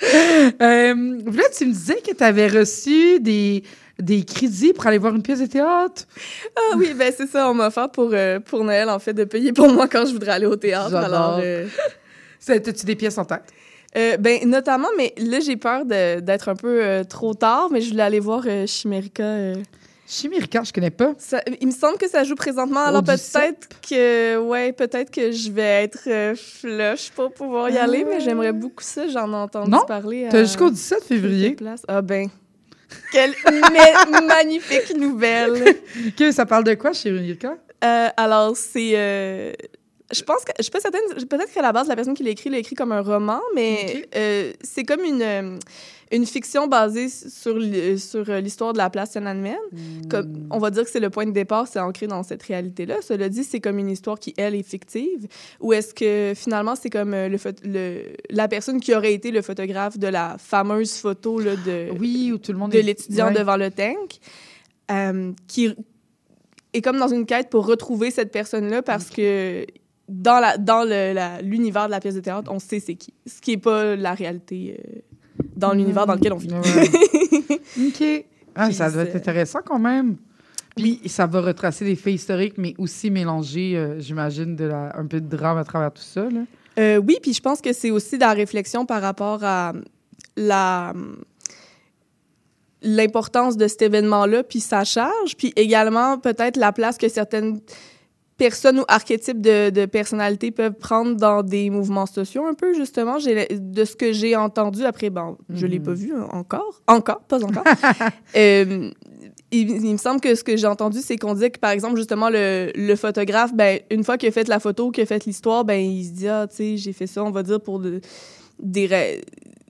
Euh, là, tu me disais que tu avais reçu des, des crédits pour aller voir une pièce de théâtre. Ah oui, ben c'est ça, on m'a offert pour, euh, pour Noël, en fait, de payer pour moi quand je voudrais aller au théâtre. Alors, euh, T'as-tu des pièces en tête? euh, ben notamment, mais là, j'ai peur d'être un peu euh, trop tard, mais je voulais aller voir euh, Chimérica. Chimirka, je connais pas. Ça- il me semble que ça joue présentement. Alors peut-être que, ouais, peut-être que je vais être euh, flush pour pouvoir y aller, mais j'aimerais beaucoup ça. J'en ai entendu Non, parler. T'as jusqu'au 17 quelques février. Ah ben, quelle ma- magnifique nouvelle. OK, ça parle de quoi, Chimirka? Euh, alors, c'est. euh, je pense que. Je suis pas certaine. Peut-être qu'à la base, la personne qui l'a écrit l'a écrit comme un roman, mais euh, c'est comme une, une fiction basée sur, sur euh, l'histoire de la place Tiananmen. Comme, on va dire que c'est le point de départ, c'est ancré dans cette réalité-là. Cela dit, c'est comme une histoire qui, elle, est fictive. Ou est-ce que finalement, c'est comme euh, le, le, la personne qui aurait été le photographe de la fameuse photo là, de, Oui, où tout le monde de est- l'étudiant ouais. devant le tank, euh, qui est comme dans une quête pour retrouver cette personne-là parce que dans la dans l'univers de la pièce de théâtre, on sait c'est qui. Ce qui n'est pas la réalité euh, dans l'univers dans lequel on vit. OK. Ah, ça doit être intéressant quand même. Puis ça va retracer des faits historiques, mais aussi mélanger, euh, j'imagine, de la- un peu de drame à travers tout ça. Là. Euh, oui, puis je pense que c'est aussi de la réflexion par rapport à la l'importance de cet événement-là, puis sa charge, puis également peut-être la place que certaines personnes ou archétypes de, de personnalité peuvent prendre dans des mouvements sociaux un peu, justement? De ce que j'ai entendu, après, bon, je l'ai Mhm. pas vu encore, encore, pas encore. Euh, il, il me semble que ce que j'ai entendu, c'est qu'on disait que, par exemple, justement, le, le photographe, ben, une fois qu'il a fait la photo, qu'il a fait l'histoire, ben, il se dit, ah, tu sais, j'ai fait ça, on va dire, pour de- des,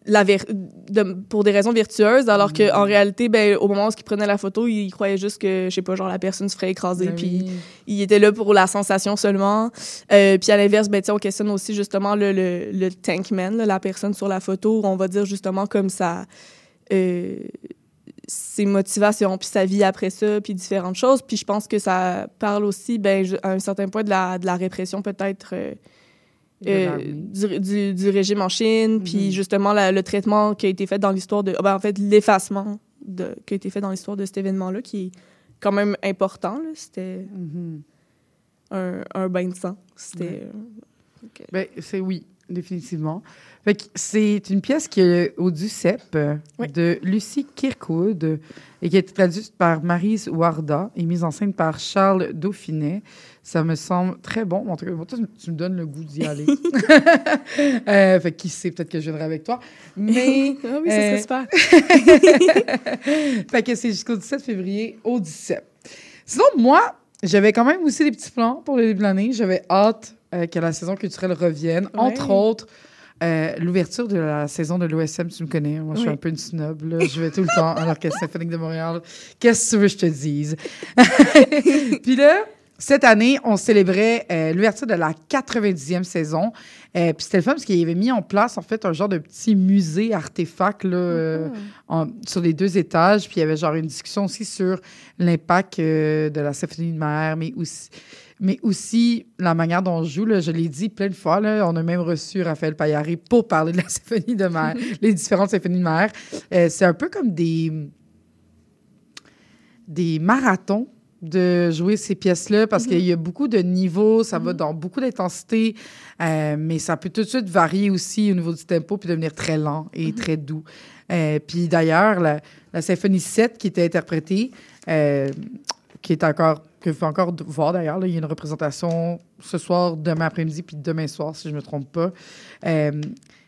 la ver- de- pour des raisons vertueuses, alors qu'en réalité, ben, au moment où il prenait la photo, il croyait juste que, je sais pas, genre, la personne se ferait écraser, Ben puis oui. il était là pour la sensation seulement. Euh, puis à l'inverse, ben, on questionne aussi justement le, le, le tankman, là, la personne sur la photo, on va dire justement comme ça, euh, ses motivations, puis sa vie après ça, puis différentes choses. Puis je pense que ça parle aussi, ben, à un certain point, de la, de la répression peut-être euh, euh, du, du, du régime en Chine, puis Mhm. justement la- le traitement qui a été fait dans l'histoire de... ben, en fait, l'effacement qui a été fait dans l'histoire de cet événement-là, qui est quand même important. là. C'était Mhm. un, un bain de sang. C'était... Ouais. euh. Ben, c'est oui, définitivement. C'est une pièce qui est au Ducep Oui. de Lucie Kirkwood et qui a été traduite par Marise Warda et mise en scène par Charles Dauphinet. Ça me semble très bon. En tout cas, toi, tu me donnes le goût d'y aller. euh, fait qui sait, peut-être que je viendrai avec toi. Mais ah oui, ça serait euh, super. fait que c'est jusqu'au 17 février au 17. Sinon, moi, j'avais quand même aussi des petits plans pour le début de l'année. J'avais hâte euh, que la saison culturelle revienne. Entre autres, euh, l'ouverture de la saison de l'OSM, tu me connais. Moi, je suis Oui. un peu une snob. là. Je vais tout le temps à l'Orchestre symphonique de Montréal. Qu'est-ce que tu veux que je te dise? Puis là, cette année, on célébrait euh, l'ouverture de la 90e saison. Euh, puis c'était le fun parce qu'il avait mis en place, en fait, un genre de petit musée artefact là, euh, en- sur les deux étages. Puis il y avait genre une discussion aussi sur l'impact de la symphonie de mer, mais aussi, mais aussi la manière dont on joue. là. je l'ai dit plein de fois. Là, on a même reçu Raphaël Payaré pour parler de la symphonie de mer, les différentes symphonies de mer. Euh, c'est un peu comme des, des marathons de jouer ces pièces-là parce qu'il y a beaucoup de niveaux, ça va dans beaucoup d'intensité, euh, mais ça peut tout de suite varier aussi au niveau du tempo puis devenir très lent et très doux. Euh, puis d'ailleurs, la, la symphonie 7 qui était interprétée, euh, qui est encore, que faut encore d- voir d'ailleurs, là, il y a une représentation ce soir, demain après-midi puis demain soir, si je ne me trompe pas. Euh,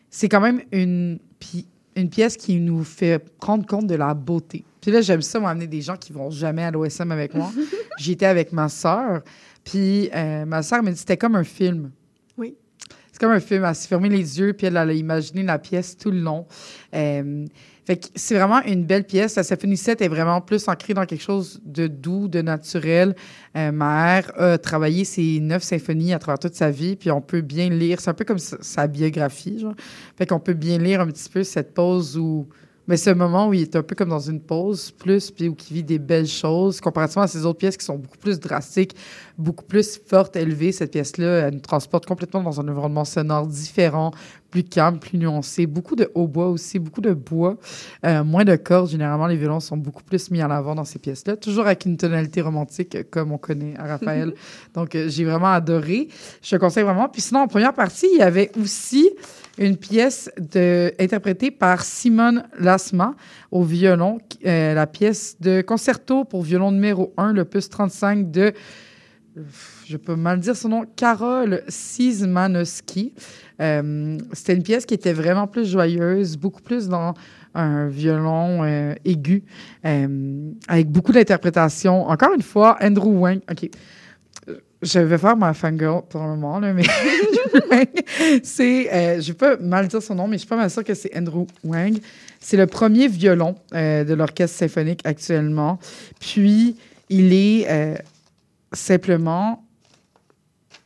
c'est quand même une, pi- une pièce qui nous fait prendre compte de la beauté. Puis là, j'aime ça, m'amener des gens qui vont jamais à l'OSM avec moi. J'étais avec ma sœur, puis euh, ma sœur m'a dit c'était comme un film. C'est comme un film. Elle s'est fermé les yeux, puis elle, elle a imaginé la pièce tout le long. Euh, fait que c'est vraiment une belle pièce. La symphonie 7 est vraiment plus ancrée dans quelque chose de doux, de naturel. Euh, ma mère a travaillé ses neuf symphonies à travers toute sa vie, puis on peut bien lire. C'est un peu comme sa, sa biographie, genre. Fait qu'on peut bien lire un petit peu cette pause où. Mais ce moment où il est un peu comme dans une pause, plus, puis où il vit des belles choses, comparativement à ces autres pièces qui sont beaucoup plus drastiques, beaucoup plus fortes, élevées. Cette pièce-là, elle nous transporte complètement dans un environnement sonore différent, plus calme, plus nuancé. Beaucoup de hautbois aussi, beaucoup de bois, euh, moins de cordes. Généralement, les violons sont beaucoup plus mis en avant dans ces pièces-là, toujours avec une tonalité romantique, euh, comme on connaît à Raphaël. Donc, euh, j'ai vraiment adoré. Je te conseille vraiment. Puis sinon, en première partie, il y avait aussi une pièce interprétée par Simone Lasma au violon, euh, la pièce de concerto pour violon numéro 1, l'opus 35 de, je peux mal dire son nom, Karol Szymanowski. Euh, C'était une pièce qui était vraiment plus joyeuse, beaucoup plus dans un violon euh, aigu, euh, avec beaucoup d'interprétation. Encore une fois, Andrew Wang. OK. Je vais faire ma fangirl pour un moment, là, mais c'est, euh, je vais pas mal dire son nom, mais je suis pas mal sûre que c'est Andrew Wang. C'est le premier violon euh, de l'orchestre symphonique actuellement. Puis, il est euh, simplement,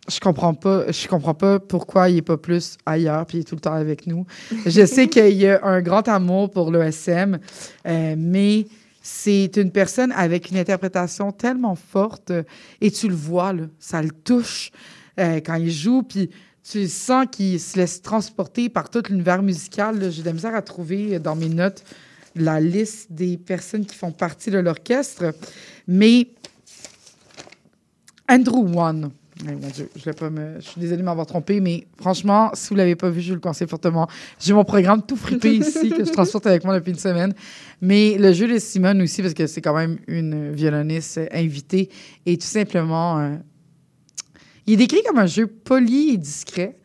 je comprends pas, je comprends pas pourquoi il est pas plus ailleurs, puis il est tout le temps avec nous. Je sais qu'il y a un grand amour pour l'ESM, euh, mais c'est une personne avec une interprétation tellement forte euh, et tu le vois, ça le touche euh, quand il joue, puis tu sens qu'il se laisse transporter par tout l'univers musical. J'ai de la misère à trouver euh, dans mes notes la liste des personnes qui font partie de l'orchestre, mais Andrew One. Mon Dieu, je, pas me... je suis désolée de m'avoir trompé, mais franchement, si vous l'avez pas vu, je vous le conseille fortement. J'ai mon programme tout frippé ici que je transporte avec moi depuis une semaine. Mais le jeu de Simone aussi, parce que c'est quand même une violoniste invitée, et tout simplement, euh, il est décrit comme un jeu poli et discret.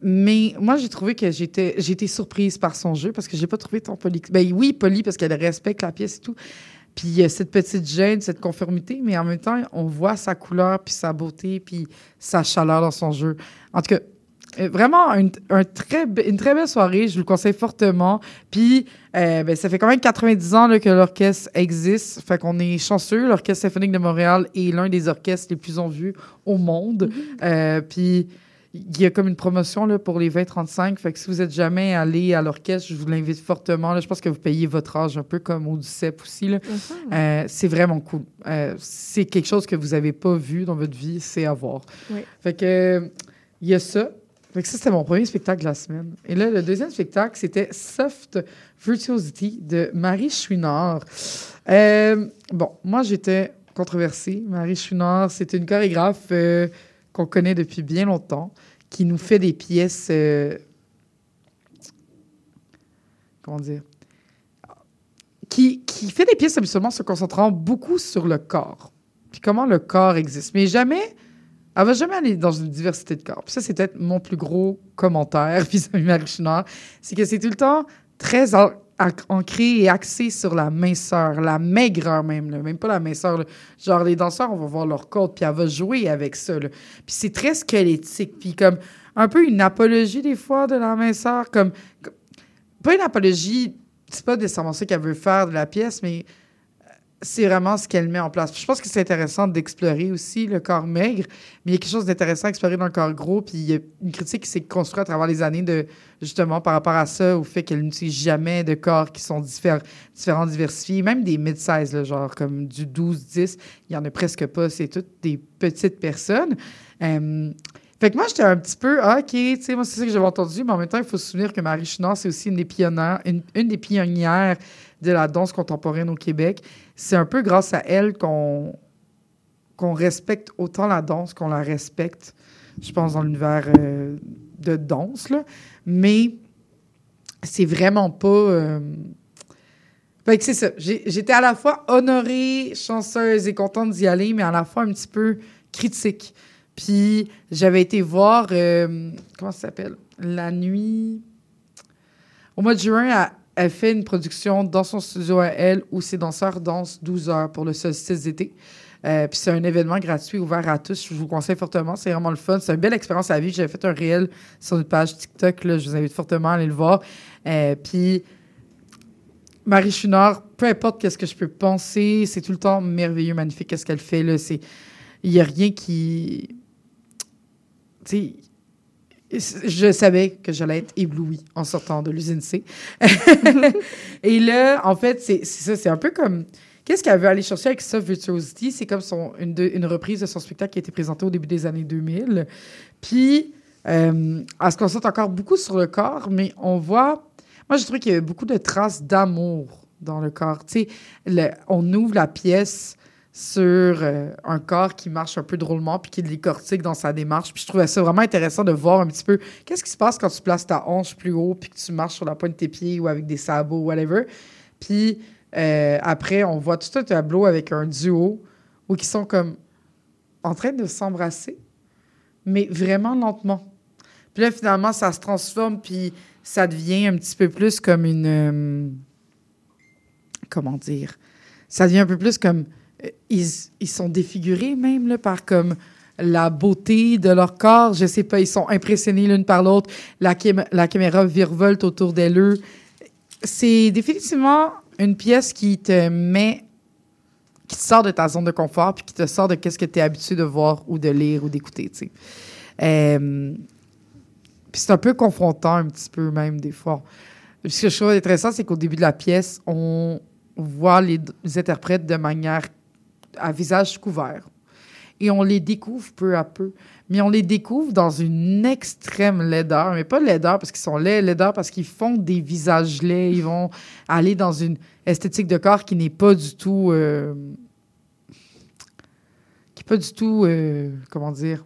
Mais moi, j'ai trouvé que j'étais été surprise par son jeu parce que j'ai pas trouvé ton poli. Ben oui, poli parce qu'elle respecte la pièce et tout. Puis il y a cette petite gêne, cette conformité, mais en même temps, on voit sa couleur, puis sa beauté, puis sa chaleur dans son jeu. En tout cas, euh, vraiment une, un très, be- une très belle soirée. Je vous le conseille fortement. Puis, euh, ben, ça fait quand même 90 ans là, que l'orchestre existe. Fait qu'on est chanceux. L'Orchestre symphonique de Montréal est l'un des orchestres les plus en vue au monde. Euh, puis, il y a comme une promotion là, pour les 20-35. Fait que si vous êtes jamais allé à l'orchestre, je vous l'invite fortement. Là. Je pense que vous payez votre âge un peu comme au DUCEP aussi. Là. Euh, c'est vraiment cool. Euh, c'est quelque chose que vous n'avez pas vu dans votre vie, c'est à voir. Oui. Fait que euh, il y a ça. Fait que ça, c'était mon premier spectacle de la semaine. Et là, le deuxième spectacle, c'était Soft Virtuosity de Marie Chouinard. Bon, moi, j'étais controversée. Marie Chouinard, c'est une chorégraphe qu'on connaît depuis bien longtemps, qui nous fait des pièces. euh, comment dire? Qui, qui fait des pièces habituellement se concentrant beaucoup sur le corps. Puis comment le corps existe. Mais jamais. Elle va jamais aller dans une diversité de corps. Ça, c'est peut-être mon plus gros commentaire vis-à-vis Marie Chouinard. C'est que c'est tout le temps très ancré et axé sur la minceur, la maigreur même, même pas la minceur. Genre, les danseurs, on va voir leur corps, puis elle va jouer avec ça. Puis c'est très squelettique, puis comme un peu une apologie des fois de la minceur, comme, comme- pas une apologie, c'est pas nécessairement ça qu'elle veut faire de la pièce, mais c'est vraiment ce qu'elle met en place. Je pense que c'est intéressant d'explorer aussi le corps maigre, mais il y a quelque chose d'intéressant à explorer dans le corps gros. Puis il y a une critique qui s'est construite à travers les années de justement par rapport à ça, au fait qu'elle n'utilise jamais de corps qui sont diffé- différents, diversifiés, même des mid-size, genre comme du 12-10, il y en a presque pas. C'est toutes des petites personnes. Fait que moi, j'étais un petit peu, ah, OK, tu sais, moi, c'est ça que j'avais entendu, mais en même temps, il faut se souvenir que Marie Chouinard, c'est aussi une des une des pionnières de la danse contemporaine au Québec. C'est un peu grâce à elle qu'on respecte autant la danse qu'on la respecte, je pense, dans l'univers euh, de danse, là. Mais c'est vraiment pas... euh, Fait que c'est ça. J'étais à la fois honorée, chanceuse et contente d'y aller, mais à la fois un petit peu critique. Puis j'avais été voir, euh, comment ça s'appelle? La nuit. Au mois de juin, elle, elle fait une production dans son studio à elle où ses danseurs dansent 12 heures pour le solstice d'été. Euh, puis c'est un événement gratuit ouvert à tous. Je vous conseille fortement. C'est vraiment le fun. C'est une belle expérience à vivre. J'avais fait un réel sur une page TikTok. Là. Je vous invite fortement à aller le voir. Euh, puis Marie Chouinard, peu importe qu'est-ce que je peux penser, c'est tout le temps merveilleux, magnifique, qu'est-ce qu'elle fait. Là. Il n'y a rien qui... Tu sais, je savais que j'allais être éblouie en sortant de l'usine C. Et là, en fait, c'est, ça, c'est un peu comme... Qu'est-ce qu'elle veut aller chercher avec ça, Virtuosity? C'est comme son, une, de- une reprise de son spectacle qui a été présenté au début des années 2000. Puis, euh, elle se concentre encore beaucoup sur le corps, mais on voit... Moi, je trouve qu'il y a beaucoup de traces d'amour dans le corps. Tu sais, on ouvre la pièce sur euh, un corps qui marche un peu drôlement puis qui décortique dans sa démarche. Puis je trouvais ça vraiment intéressant de voir un petit peu qu'est-ce qui se passe quand tu places ta hanche plus haut puis que tu marches sur la pointe de tes pieds ou avec des sabots, whatever. Puis euh, après, on voit tout un tableau avec un duo où ils sont comme en train de s'embrasser, mais vraiment lentement. Puis là, finalement, ça se transforme puis ça devient un petit peu plus comme une... euh, comment dire? Ça devient un peu plus comme ils, ils sont défigurés même par comme la beauté de leur corps. Je sais pas, ils sont impressionnés l'une par l'autre. La, la caméra virevolte autour d'elle. C'est définitivement une pièce qui te met, qui te sort de ta zone de confort puis qui te sort de qu'est-ce que tu es habitué de voir ou de lire ou d'écouter. Euh, puis c'est un peu confrontant un petit peu même des fois. Ce que je trouve intéressant, c'est qu'au début de la pièce, on voit les interprètes de manière à visage couvert. Et on les découvre peu à peu. Mais on les découvre dans une extrême laideur. Mais pas laideur parce qu'ils sont laids, laideur parce qu'ils font des visages laids. Ils vont aller dans une esthétique de corps qui n'est pas du tout... euh, qui n'est pas du tout... euh, comment dire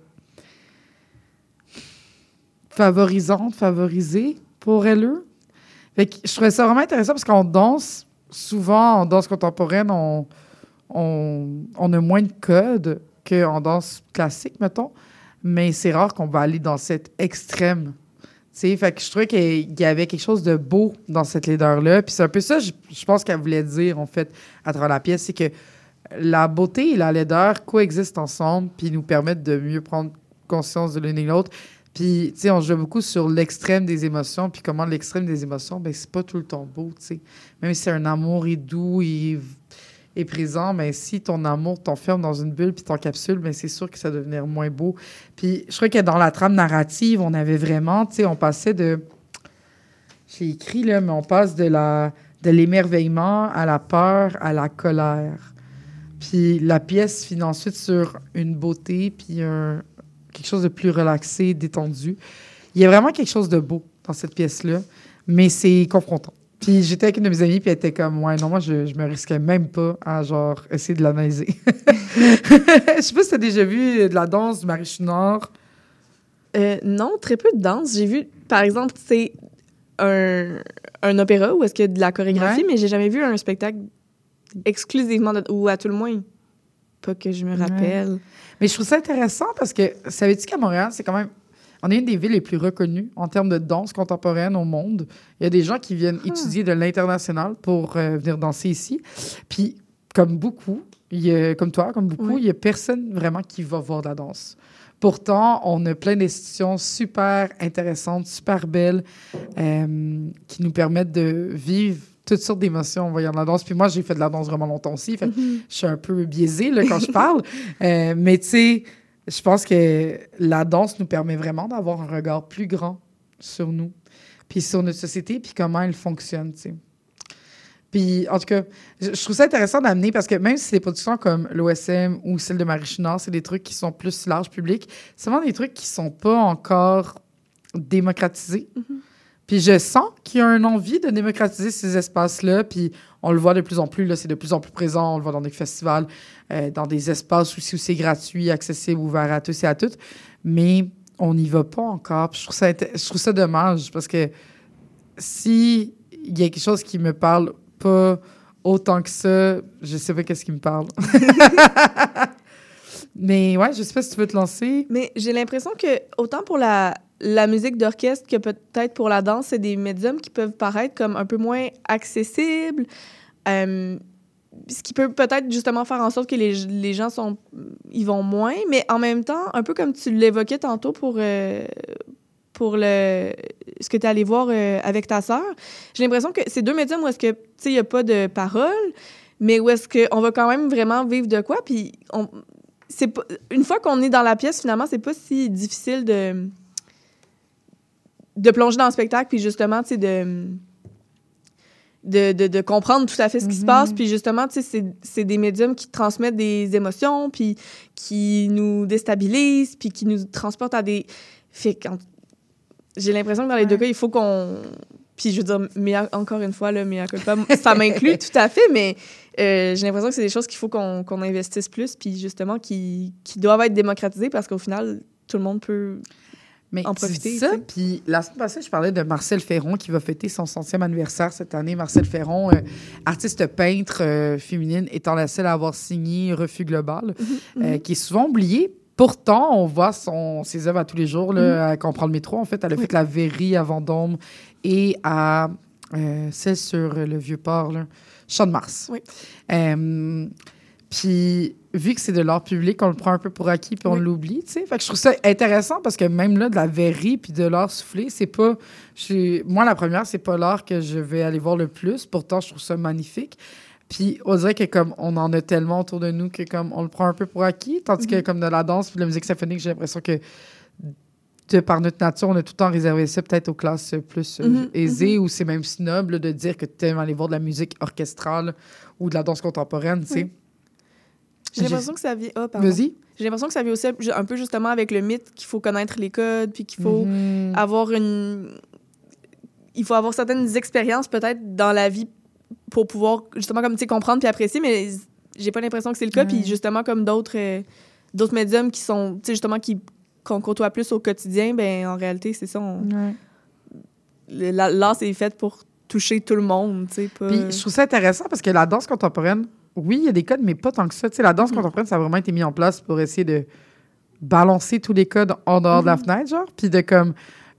favorisante, favorisée pour elle. Fait je trouvais ça vraiment intéressant parce qu'on danse, souvent en danse contemporaine, on, on, a moins de codes qu'en danse classique, mettons, mais c'est rare qu'on va aller dans cette extrême. Tu sais, fait que je trouvais qu'il y avait quelque chose de beau dans cette laideur-là. Puis c'est un peu ça, je, pense qu'elle voulait dire, en fait, à travers la pièce, c'est que la beauté et la laideur coexistent ensemble, puis nous permettent de mieux prendre conscience de l'une et l'autre. Puis, tu sais, on joue beaucoup sur l'extrême des émotions, puis comment l'extrême des émotions, ben c'est pas tout le temps beau, tu sais. Même si un amour est doux, il est présent, mais si ton amour t'enferme dans une bulle puis t'encapsule, ben c'est sûr que ça va devenir moins beau. Puis, je crois que dans la trame narrative, on avait vraiment, tu sais, on passait de... J'ai écrit, là, mais on passe de la de l'émerveillement à la peur, à la colère. Puis la pièce finit ensuite sur une beauté, puis quelque chose de plus relaxé, détendu. Il y a vraiment quelque chose de beau dans cette pièce-là, mais c'est confrontant. Puis j'étais avec une de mes amies, puis elle était comme, ouais, non, moi, je, je me risquais même pas à, genre, essayer de l'analyser. Je sais pas si t'as déjà vu de la danse du Marie Chouinard. Euh, non, très peu de danse. J'ai vu, par exemple, c'est un, un opéra où est-ce a de la chorégraphie, Ouais. mais j'ai jamais vu un spectacle exclusivement, de- ou à tout le moins, pas que je me Ouais. rappelle. Mais je trouve ça intéressant parce que, savais-tu qu'à Montréal, c'est quand même. On est une des villes les plus reconnues en termes de danse contemporaine au monde. Il y a des gens qui viennent étudier de l'international pour euh, venir danser ici. Puis, comme beaucoup, il y a, comme toi, comme beaucoup, Oui. il y a personne vraiment qui va voir de la danse. Pourtant, on a plein d'institutions super intéressantes, super belles, euh, qui nous permettent de vivre toutes sortes d'émotions en voyant de la danse. Puis moi, j'ai fait de la danse vraiment longtemps aussi. Fait que je suis un peu biaisée là, quand je parle. Euh, mais tu sais, je pense que la danse nous permet vraiment d'avoir un regard plus grand sur nous, puis sur notre société, puis comment elle fonctionne, tu sais. Puis, en tout cas, je, je trouve ça intéressant d'amener parce que même si des productions comme l'OSM ou celle de Marie Chinard, c'est des trucs qui sont plus large public, c'est vraiment des trucs qui sont pas encore démocratisés. Puis je sens qu'il y a une envie de démocratiser ces espaces-là, puis on le voit de plus en plus, là, c'est de plus en plus présent, on le voit dans des festivals, euh, dans des espaces aussi où c'est gratuit, accessible, ouvert à tous et à toutes, mais on n'y va pas encore. Puis je trouve ça, je trouve ça dommage, parce que si il y a quelque chose qui me parle pas autant que ça, je sais pas qu'est-ce qui me parle. mais ouais, je sais pas si tu veux te lancer. Mais j'ai l'impression que autant pour la, la musique d'orchestre que peut-être pour la danse, c'est des médiums qui peuvent paraître comme un peu moins accessibles. euh, ce qui peut peut-être justement faire en sorte que les, les gens sont ils vont moins, mais en même temps, un peu comme tu l'évoquais tantôt pour, euh, pour le, ce que tu es allé voir euh, avec ta sœur, j'ai l'impression que c'est deux médiums où est-ce que, il n'y a pas de parole, mais où est-ce qu'on va quand même vraiment vivre de quoi, puis on, une fois qu'on est dans la pièce, finalement, c'est pas si difficile de, de plonger dans le spectacle, puis justement, tu sais, de, de, de, de comprendre tout à fait ce qui se Mhm. passe. Puis justement, tu sais, c'est- des médiums qui transmettent des émotions, puis qui nous déstabilisent, puis qui nous transportent à des... Fait en- j'ai l'impression que dans les deux cas, il faut qu'on... Puis je veux dire, mais encore une fois, là, mais ça m'inclut tout à fait, mais euh, j'ai l'impression que c'est des choses qu'il faut qu'on qu'on investisse plus, puis justement qui, qui doivent être démocratisées parce qu'au final, tout le monde peut mais en profiter. ça, puis la semaine passée, je parlais de Marcel Ferron qui va fêter son centième anniversaire cette année. Marcel Ferron, euh, artiste peintre euh, féminine, étant la seule à avoir signé Refus Global, euh, qui est souvent oubliée. Pourtant, on voit son, ses œuvres à tous les jours, là, quand on prend le métro. En fait, elle a fait la Verrie à Vendôme et à euh, celle sur le Vieux-Port, là, Champ de Mars. Oui. Euh, puis, vu que c'est de l'art public, on le prend un peu pour acquis puis on Oui. l'oublie, tu sais. Fait que je trouve ça intéressant parce que même là, de la verrie puis de l'art soufflé, c'est pas... je suis- Moi, la première, c'est pas l'art que je vais aller voir le plus. Pourtant, je trouve ça magnifique. Puis, on dirait que comme on en a tellement autour de nous que comme on le prend un peu pour acquis, tandis que comme de la danse puis de la musique symphonique, j'ai l'impression que de par notre nature, on a tout le temps réservé ça peut-être aux classes plus euh, Mhm, aisées ou c'est même snob là, de dire que tu aimes aller voir de la musique orchestrale ou de la danse contemporaine, tu sais. Oui. J'ai l'impression que ça vient. Vas-y. J'ai l'impression que ça vient aussi un peu justement avec le mythe qu'il faut connaître les codes, puis qu'il faut Mhm. avoir une. Il faut avoir certaines expériences peut-être dans la vie pour pouvoir justement comme tu sais comprendre puis apprécier, mais j'ai pas l'impression que c'est le cas. Puis justement comme d'autres euh, d'autres médiums qui sont tu sais justement qui qu'on côtoie plus au quotidien, ben en réalité c'est ça. on- la- L'art c'est fait pour toucher tout le monde, tu sais pas. Puis je trouve ça intéressant parce que la danse contemporaine, oui, il y a des codes, mais pas tant que ça. Tu sais, la danse Mhm. contemporaine, ça a vraiment été mis en place pour essayer de balancer tous les codes en dehors de la Mhm. fenêtre, genre, puis de comme,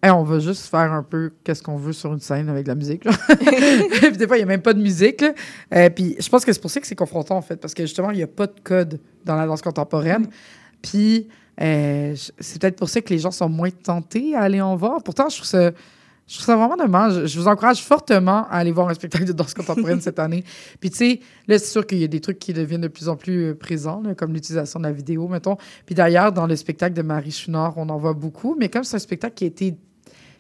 Hey, on va juste faire un peu qu'est-ce qu'on veut sur une scène avec de la musique. puis des fois, il n'y a même pas de musique. là. Euh, puis je pense que c'est pour ça que c'est confrontant, en fait, parce que justement, il n'y a pas de code dans la danse contemporaine. Puis euh, c'est peut-être pour ça que les gens sont moins tentés à aller en voir. Pourtant, je trouve ça, je trouve ça vraiment dommage. Je vous encourage fortement à aller voir un spectacle de danse contemporaine cette année. Puis tu sais, là, c'est sûr qu'il y a des trucs qui deviennent de plus en plus euh, présents, là, comme l'utilisation de la vidéo, mettons. Puis d'ailleurs, dans le spectacle de Marie Chouinard, on en voit beaucoup. Mais comme c'est un spectacle qui a été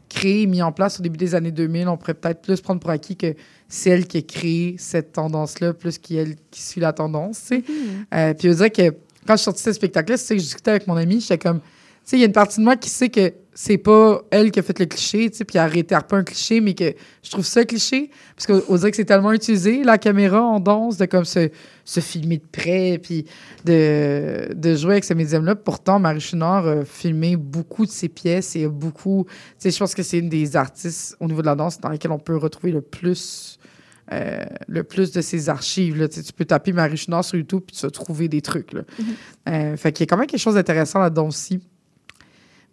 créé, mis en place au début des années 2000, on pourrait peut-être plus prendre pour acquis que c'est elle qui a créé cette tendance-là, plus qu'elle qui suit la tendance, tu sais. Euh, puis je veux dire que quand je suis sortie de ce spectacle-là, c'est que je discutais avec mon ami, j'étais comme, tu sais, il y a une partie de moi qui sait que c'est pas elle qui a fait le cliché, tu sais, puis elle réitère pas un cliché, mais que je trouve ça cliché, parce qu'on dirait que c'est tellement utilisé, la caméra en danse, de comme se, se filmer de près, puis de, de jouer avec ce médium-là. Pourtant, Marie Chouinard a filmé beaucoup de ses pièces et a beaucoup, tu sais, je pense que c'est une des artistes au niveau de la danse dans laquelle on peut retrouver le plus euh, le plus de ses archives. Là. Tu, sais, tu peux taper Marie Chouinard sur YouTube puis tu vas trouver des trucs. Là. Euh, fait qu'il y a quand même quelque chose d'intéressant là-dedans aussi.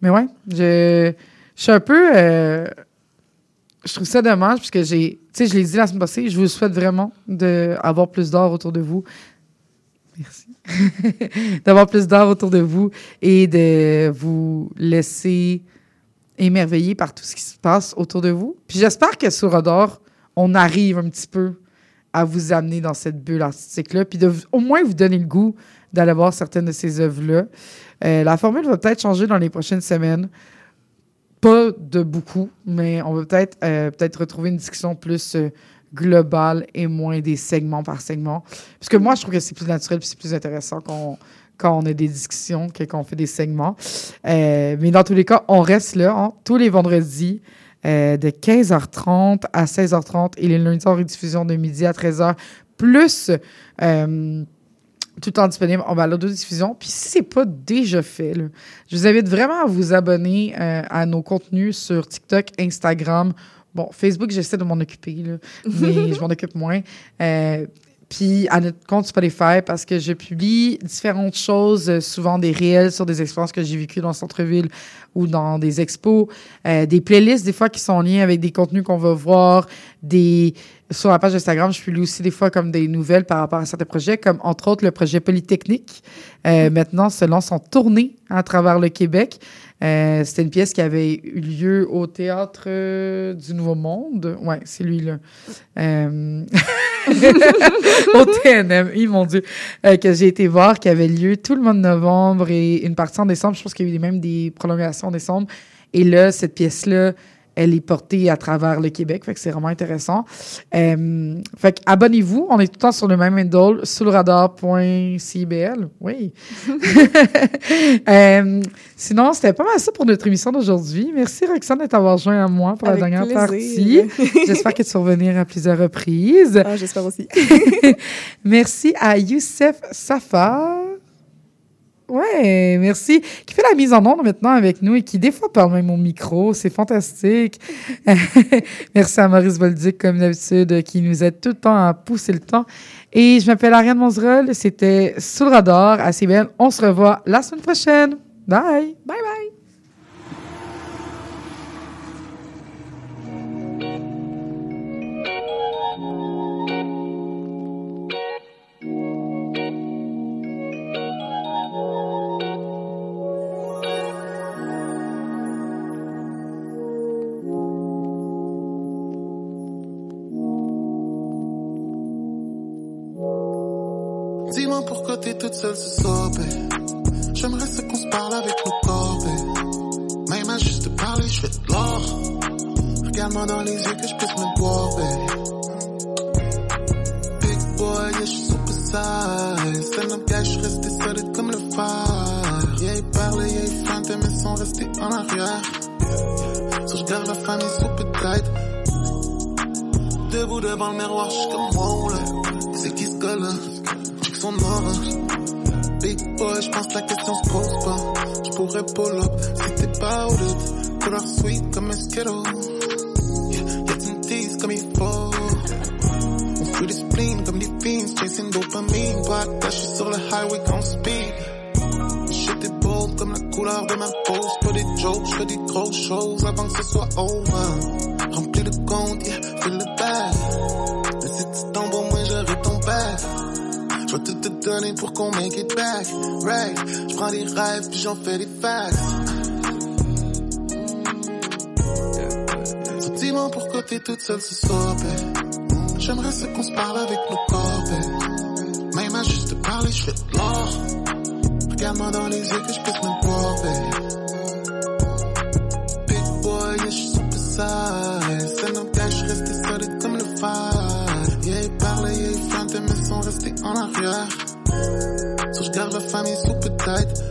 Mais ouais, je, suis un peu. euh, je trouve ça dommage parce que j'ai. Tu sais, je l'ai dit la semaine passée, je vous souhaite vraiment d'avoir plus d'or autour de vous. Merci. d'avoir plus d'or autour de vous et de vous laisser émerveiller par tout ce qui se passe autour de vous. Puis j'espère que sur Odor, on arrive un petit peu à vous amener dans cette bulle artistique-là, puis de au moins vous donner le goût d'aller voir certaines de ces œuvres-là. Euh, la formule va peut-être changer dans les prochaines semaines. Pas de beaucoup, mais on va peut-être euh, peut-être retrouver une discussion plus euh, globale et moins des segments par segment. Parce que moi, je trouve que c'est plus naturel et c'est plus intéressant qu'on quand on a des discussions quand on fait des segments. Mais dans tous les cas, on reste là hein, tous les vendredis de 15h30 à 16h30 et les lundis en rediffusion de midi à 13h, plus tout le temps disponible en balado diffusion. Puis si c'est pas déjà fait, là, je vous invite vraiment à vous abonner euh, à nos contenus sur TikTok, Instagram. Bon, Facebook, j'essaie de m'en occuper, là, mais je m'en occupe moins. Euh, puis à notre compte Spotify parce que je publie différentes choses, euh, souvent des réels sur des expériences que j'ai vécues dans le centre-ville ou dans des expos, euh, des playlists des fois qui sont lien avec des contenus qu'on va voir, des sur la page Instagram, je publie aussi des fois comme des nouvelles par rapport à certains projets, comme entre autres le projet Polytechnique. Euh, maintenant, se lance en tournée à travers le Québec. Euh, C'était une pièce qui avait eu lieu au Théâtre euh, du Nouveau Monde. Ouais, c'est lui-là. Euh, au TNM, oui, mon Dieu, euh, que j'ai été voir, qui avait lieu tout le mois de novembre et une partie en décembre. Je pense qu'il y a eu même des prolongations en décembre. Et là, cette pièce-là elle est portée à travers le Québec. Fait que c'est vraiment intéressant. Euh, fait que abonnez-vous. On est tout le temps sur le même handle, sous le radar.cibl. Oui. euh, sinon, c'était pas mal ça pour notre émission d'aujourd'hui. Merci, Roxane, de t'avoir joint à moi pour Avec la dernière plaisir. partie. J'espère que tu vas revenir à plusieurs reprises. Ah, J'espère aussi. Merci à Youssef Safar. Ouais, merci. Qui fait la mise en onde maintenant avec nous et qui, des fois, parle même au micro. C'est fantastique. merci à Maurice Bolduc, comme d'habitude, qui nous aide tout le temps à pousser le temps. Et je m'appelle Ariane Monzerol. C'était Sous le radar à CBN. On se revoit la semaine prochaine. Bye. Bye bye. Notre gars, je suis resté solide comme le phare. Parlait, yeah, il feintait, mais sont restés en arrière. So, je garde la famille super tight. Debout devant le miroir, je suis comme wow, là. C'est qui ce gars-là? J'ai que son. Big boy, je pense que la question se pose pas. Je pourrais pull up si t'es pas au doute. Couleur sweet comme un skittle. Yeah, y'a une tease comme il faut. On fuit des spleen fiends. Chasing dopamine. Je suis sur le highway qu'on speed. Est bold comme la couleur de ma peau. Pas des jokes, je fais des grosses choses avant que ce soit over. Rempli de comptes, yeah, feel le bad. Mais si tu tombes au moins j'aurai ton back. Je vais tout te donner pour qu'on make it back. Right, je prends des rêves puis j'en fais des facts. So dis-moi pourquoi t'es toute seule ce soir, babe. J'aimerais ça qu'on se parle avec nos corps, babe. Même à juste te parler, je fais de l'or. Regarde-moi dans les yeux que je puisse me boire. Big boy, yeah, je suis super gars, je suis resté solide comme le phare. Yeah, il parlait, yeah, il feintait, mais sont restés en arrière. So, je garde la famille super tight.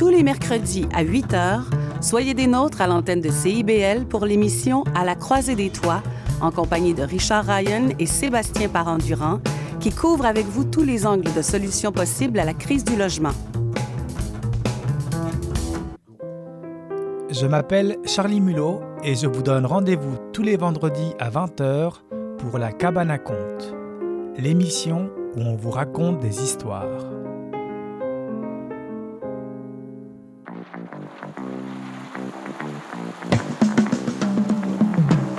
Tous les mercredis à 8 h, soyez des nôtres à l'antenne de CIBL pour l'émission À la croisée des toits, en compagnie de Richard Ryan et Sébastien Parent-Durand, qui couvrent avec vous tous les angles de solutions possibles à la crise du logement. Je m'appelle Charlie Mulot et je vous donne rendez-vous tous les vendredis à 20h pour La Cabane à Conte, l'émission où on vous raconte des histoires.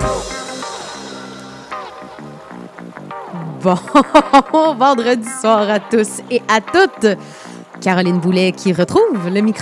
Bon vendredi soir à tous et à toutes. Caroline Boulet qui retrouve le micro